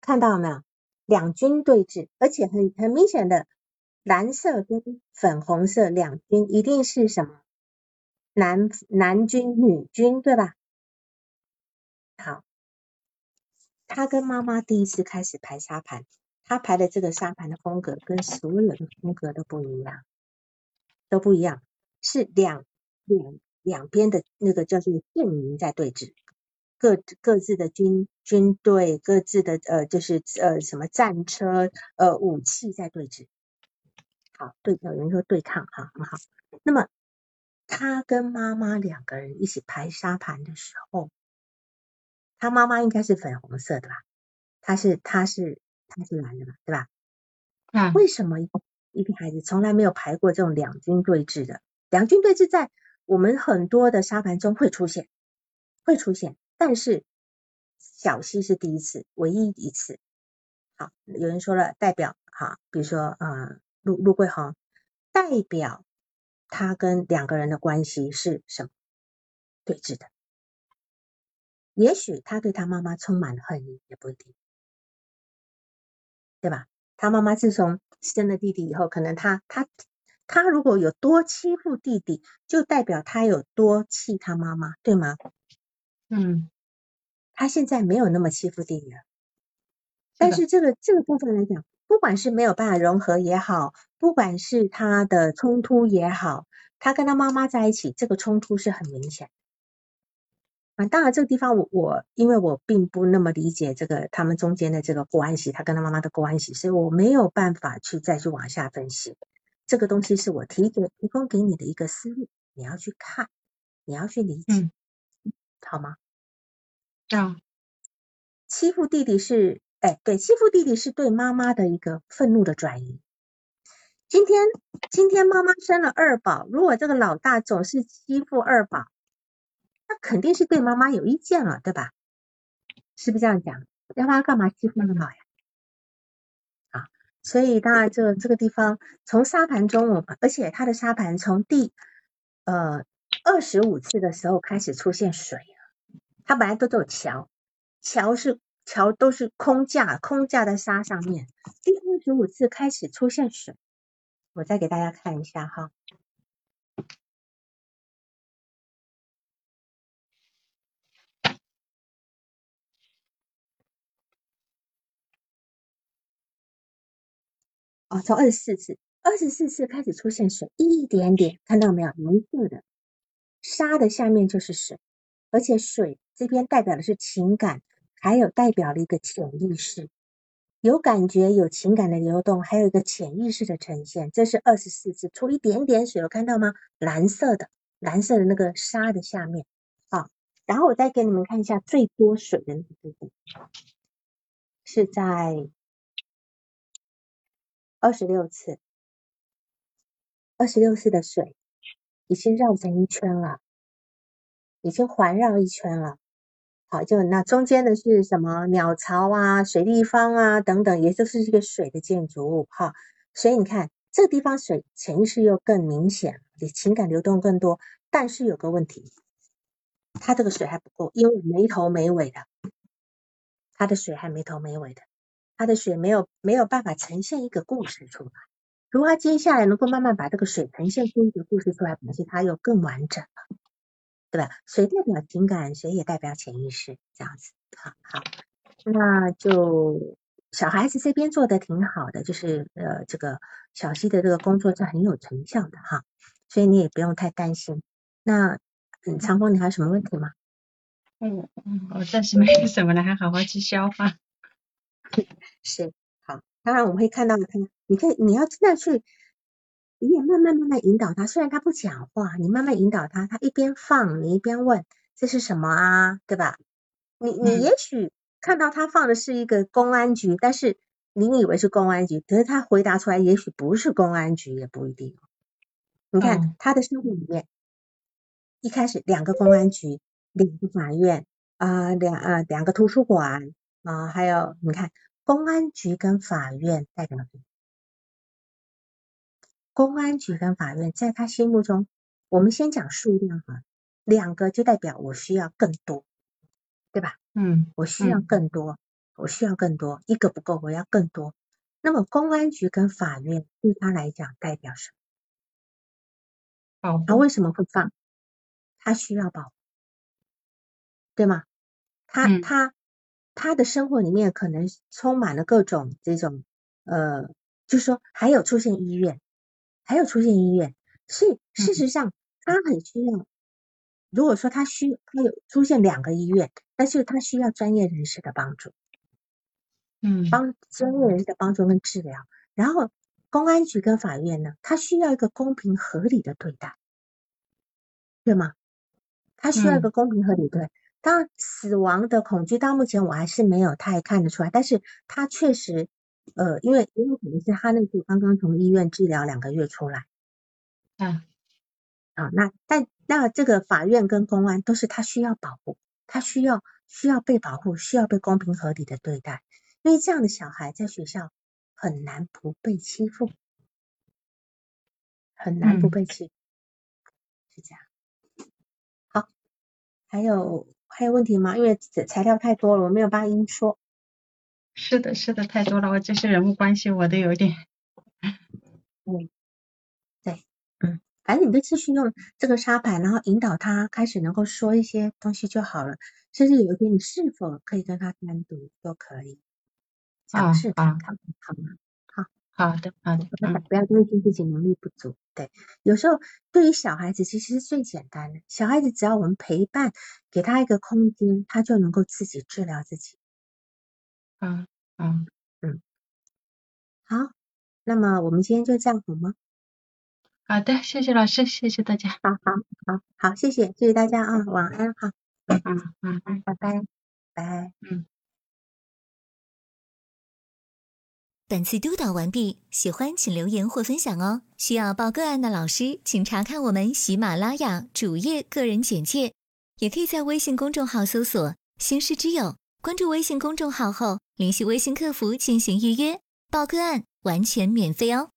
看到了没有？两军对峙，而且很很明显的，蓝色跟粉红色两军一定是什么男男军女军对吧？好，他跟妈妈第一次开始排沙盘，他排的这个沙盘的风格跟所有的风格都不一样，都不一样，是两两两边的那个叫做阵营在对峙。各各自的军军队，各自的呃，就是呃什么战车呃武器在对峙。好，对，有人说对抗哈，很好。那么他跟妈妈两个人一起排沙盘的时候，他妈妈应该是粉红色的吧？他是他是他是蓝的嘛？对吧？啊，为什么一个孩子从来没有排过这种两军对峙的？两军对峙在我们很多的沙盘中会出现，会出现。但是小溪是第一次，唯一一次。好，有人说了代表哈，比如说啊陆陆桂红代表他跟两个人的关系是什么对峙的？也许他对他妈妈充满了恨意，也不一定，对吧？他妈妈自从生了弟弟以后，可能他他他如果有多欺负弟弟，就代表他有多气他妈妈，对吗？嗯，他现在没有那么欺负弟弟了，但是这个这个部分来讲，不管是没有办法融合也好，不管是他的冲突也好，他跟他妈妈在一起，这个冲突是很明显。啊，当然这个地方我我因为我并不那么理解这个他们中间的这个关系，他跟他妈妈的关系，所以我没有办法去再去往下分析。这个东西是我提给提供给你的一个思路，你要去看，你要去理解。好吗？啊，欺负弟弟是，哎，对，欺负弟弟是对妈妈的一个愤怒的转移。今天，今天妈妈生了二宝，如果这个老大总是欺负二宝，那肯定是对妈妈有意见了，对吧？是不是这样讲？要不然干嘛欺负那么老呀？啊，所以当然，这这个地方从沙盘中，我而且他的沙盘从第呃。二十五次的时候开始出现水了它本来都走桥桥是桥都是空架空架在沙上面。第二十五次开始出现水我再给大家看一下哈。哦从二十四次二十四次开始出现水一点点看到没有？蓝色的沙的下面就是水，而且水这边代表的是情感，还有代表了一个潜意识，有感觉、有情感的流动，还有一个潜意识的呈现。这是二十四次出一点点水，有看到吗？蓝色的，蓝色的那个沙的下面，好，然后我再给你们看一下最多水的那个部分。是在二十六次，二十六次的水已经绕成一圈了，已经环绕一圈了。好，就那中间的是什么鸟巢啊、水立方啊等等，也就是一个水的建筑物。哈，所以你看这个地方水潜意识又更明显，你情感流动更多。但是有个问题，它这个水还不够，因为没头没尾的。它的水还没头没尾的，它的水没有没有办法呈现一个故事出来。如果他接下来能够慢慢把这个水呈现出一个故事出来，表示它又更完整了，对吧？水代表情感，水也代表潜意识，这样子。好，好，那就小孩子这边做的挺好的，就是呃，这个小溪的这个工作是很有成效的哈，所以你也不用太担心。那嗯，长风，你还有什么问题吗？嗯嗯，我暂时没有什么了，还好好去消化。是好，当然我们会看到他，你可以你要真的去，你也慢慢慢慢引导他。虽然他不讲话，你慢慢引导他，他一边放，你一边问这是什么啊，对吧？你你也许看到他放的是一个公安局，但是你以为是公安局，可是他回答出来也许不是公安局，也不一定。你看他的生活里面，一开始两个公安局。两个法院啊，两啊两个图书馆啊，还有你看，公安局跟法院代表什么？公安局跟法院在他心目中，我们先讲数量啊，两个就代表我需要更多，对吧？嗯，我需要更多，我需要更多，一个不够，我要更多。那么公安局跟法院对他来讲代表什么？保他为什么会放？他需要保护。对吗？他他他的生活里面可能充满了各种这种呃，就是说还有出现医院，还有出现医院，所以事实上他很需要。如果说他需他有出现两个医院，但是他需要专业人士的帮助，嗯，帮专业人士的帮助跟治疗。然后公安局跟法院呢，他需要一个公平合理的对待，对吗？他需要一个公平合理对。当然，死亡的恐惧到目前我还是没有太看得出来，但是他确实，呃，因为也有可能是他那时候刚刚从医院治疗两个月出来，嗯，啊，那但那这个法院跟公安都是他需要保护，他需要需要被保护，需要被公平合理的对待，因为这样的小孩在学校很难不被欺负，很难不被欺负，是这样。好，还有。还有问题吗？因为材料太多了，我没有办法一一说。是的，是的，太多了，我这些人物关系我都有点。嗯，对，嗯，反正你就继续用这个沙盘，然后引导他开始能够说一些东西就好了。甚至有一天，你是否可以跟他单独都可以尝试看看，好吗？好的，好的，不要担心自己能力不足。对，有时候对于小孩子其实是最简单的。小孩子只要我们陪伴，给他一个空间，他就能够自己治疗自己。嗯嗯嗯，好，那么我们今天就这样好吗？好的，谢谢老师，谢谢大家。好好好好，谢谢谢谢大家啊，晚安哈。嗯嗯嗯嗯，拜拜拜嗯。本次督导完毕，喜欢请留言或分享哦。需要报个案的老师，请查看我们喜马拉雅主页个人简介，也可以在微信公众号搜索“星师之友”，关注微信公众号后联系微信客服进行预约报个案，完全免费哦。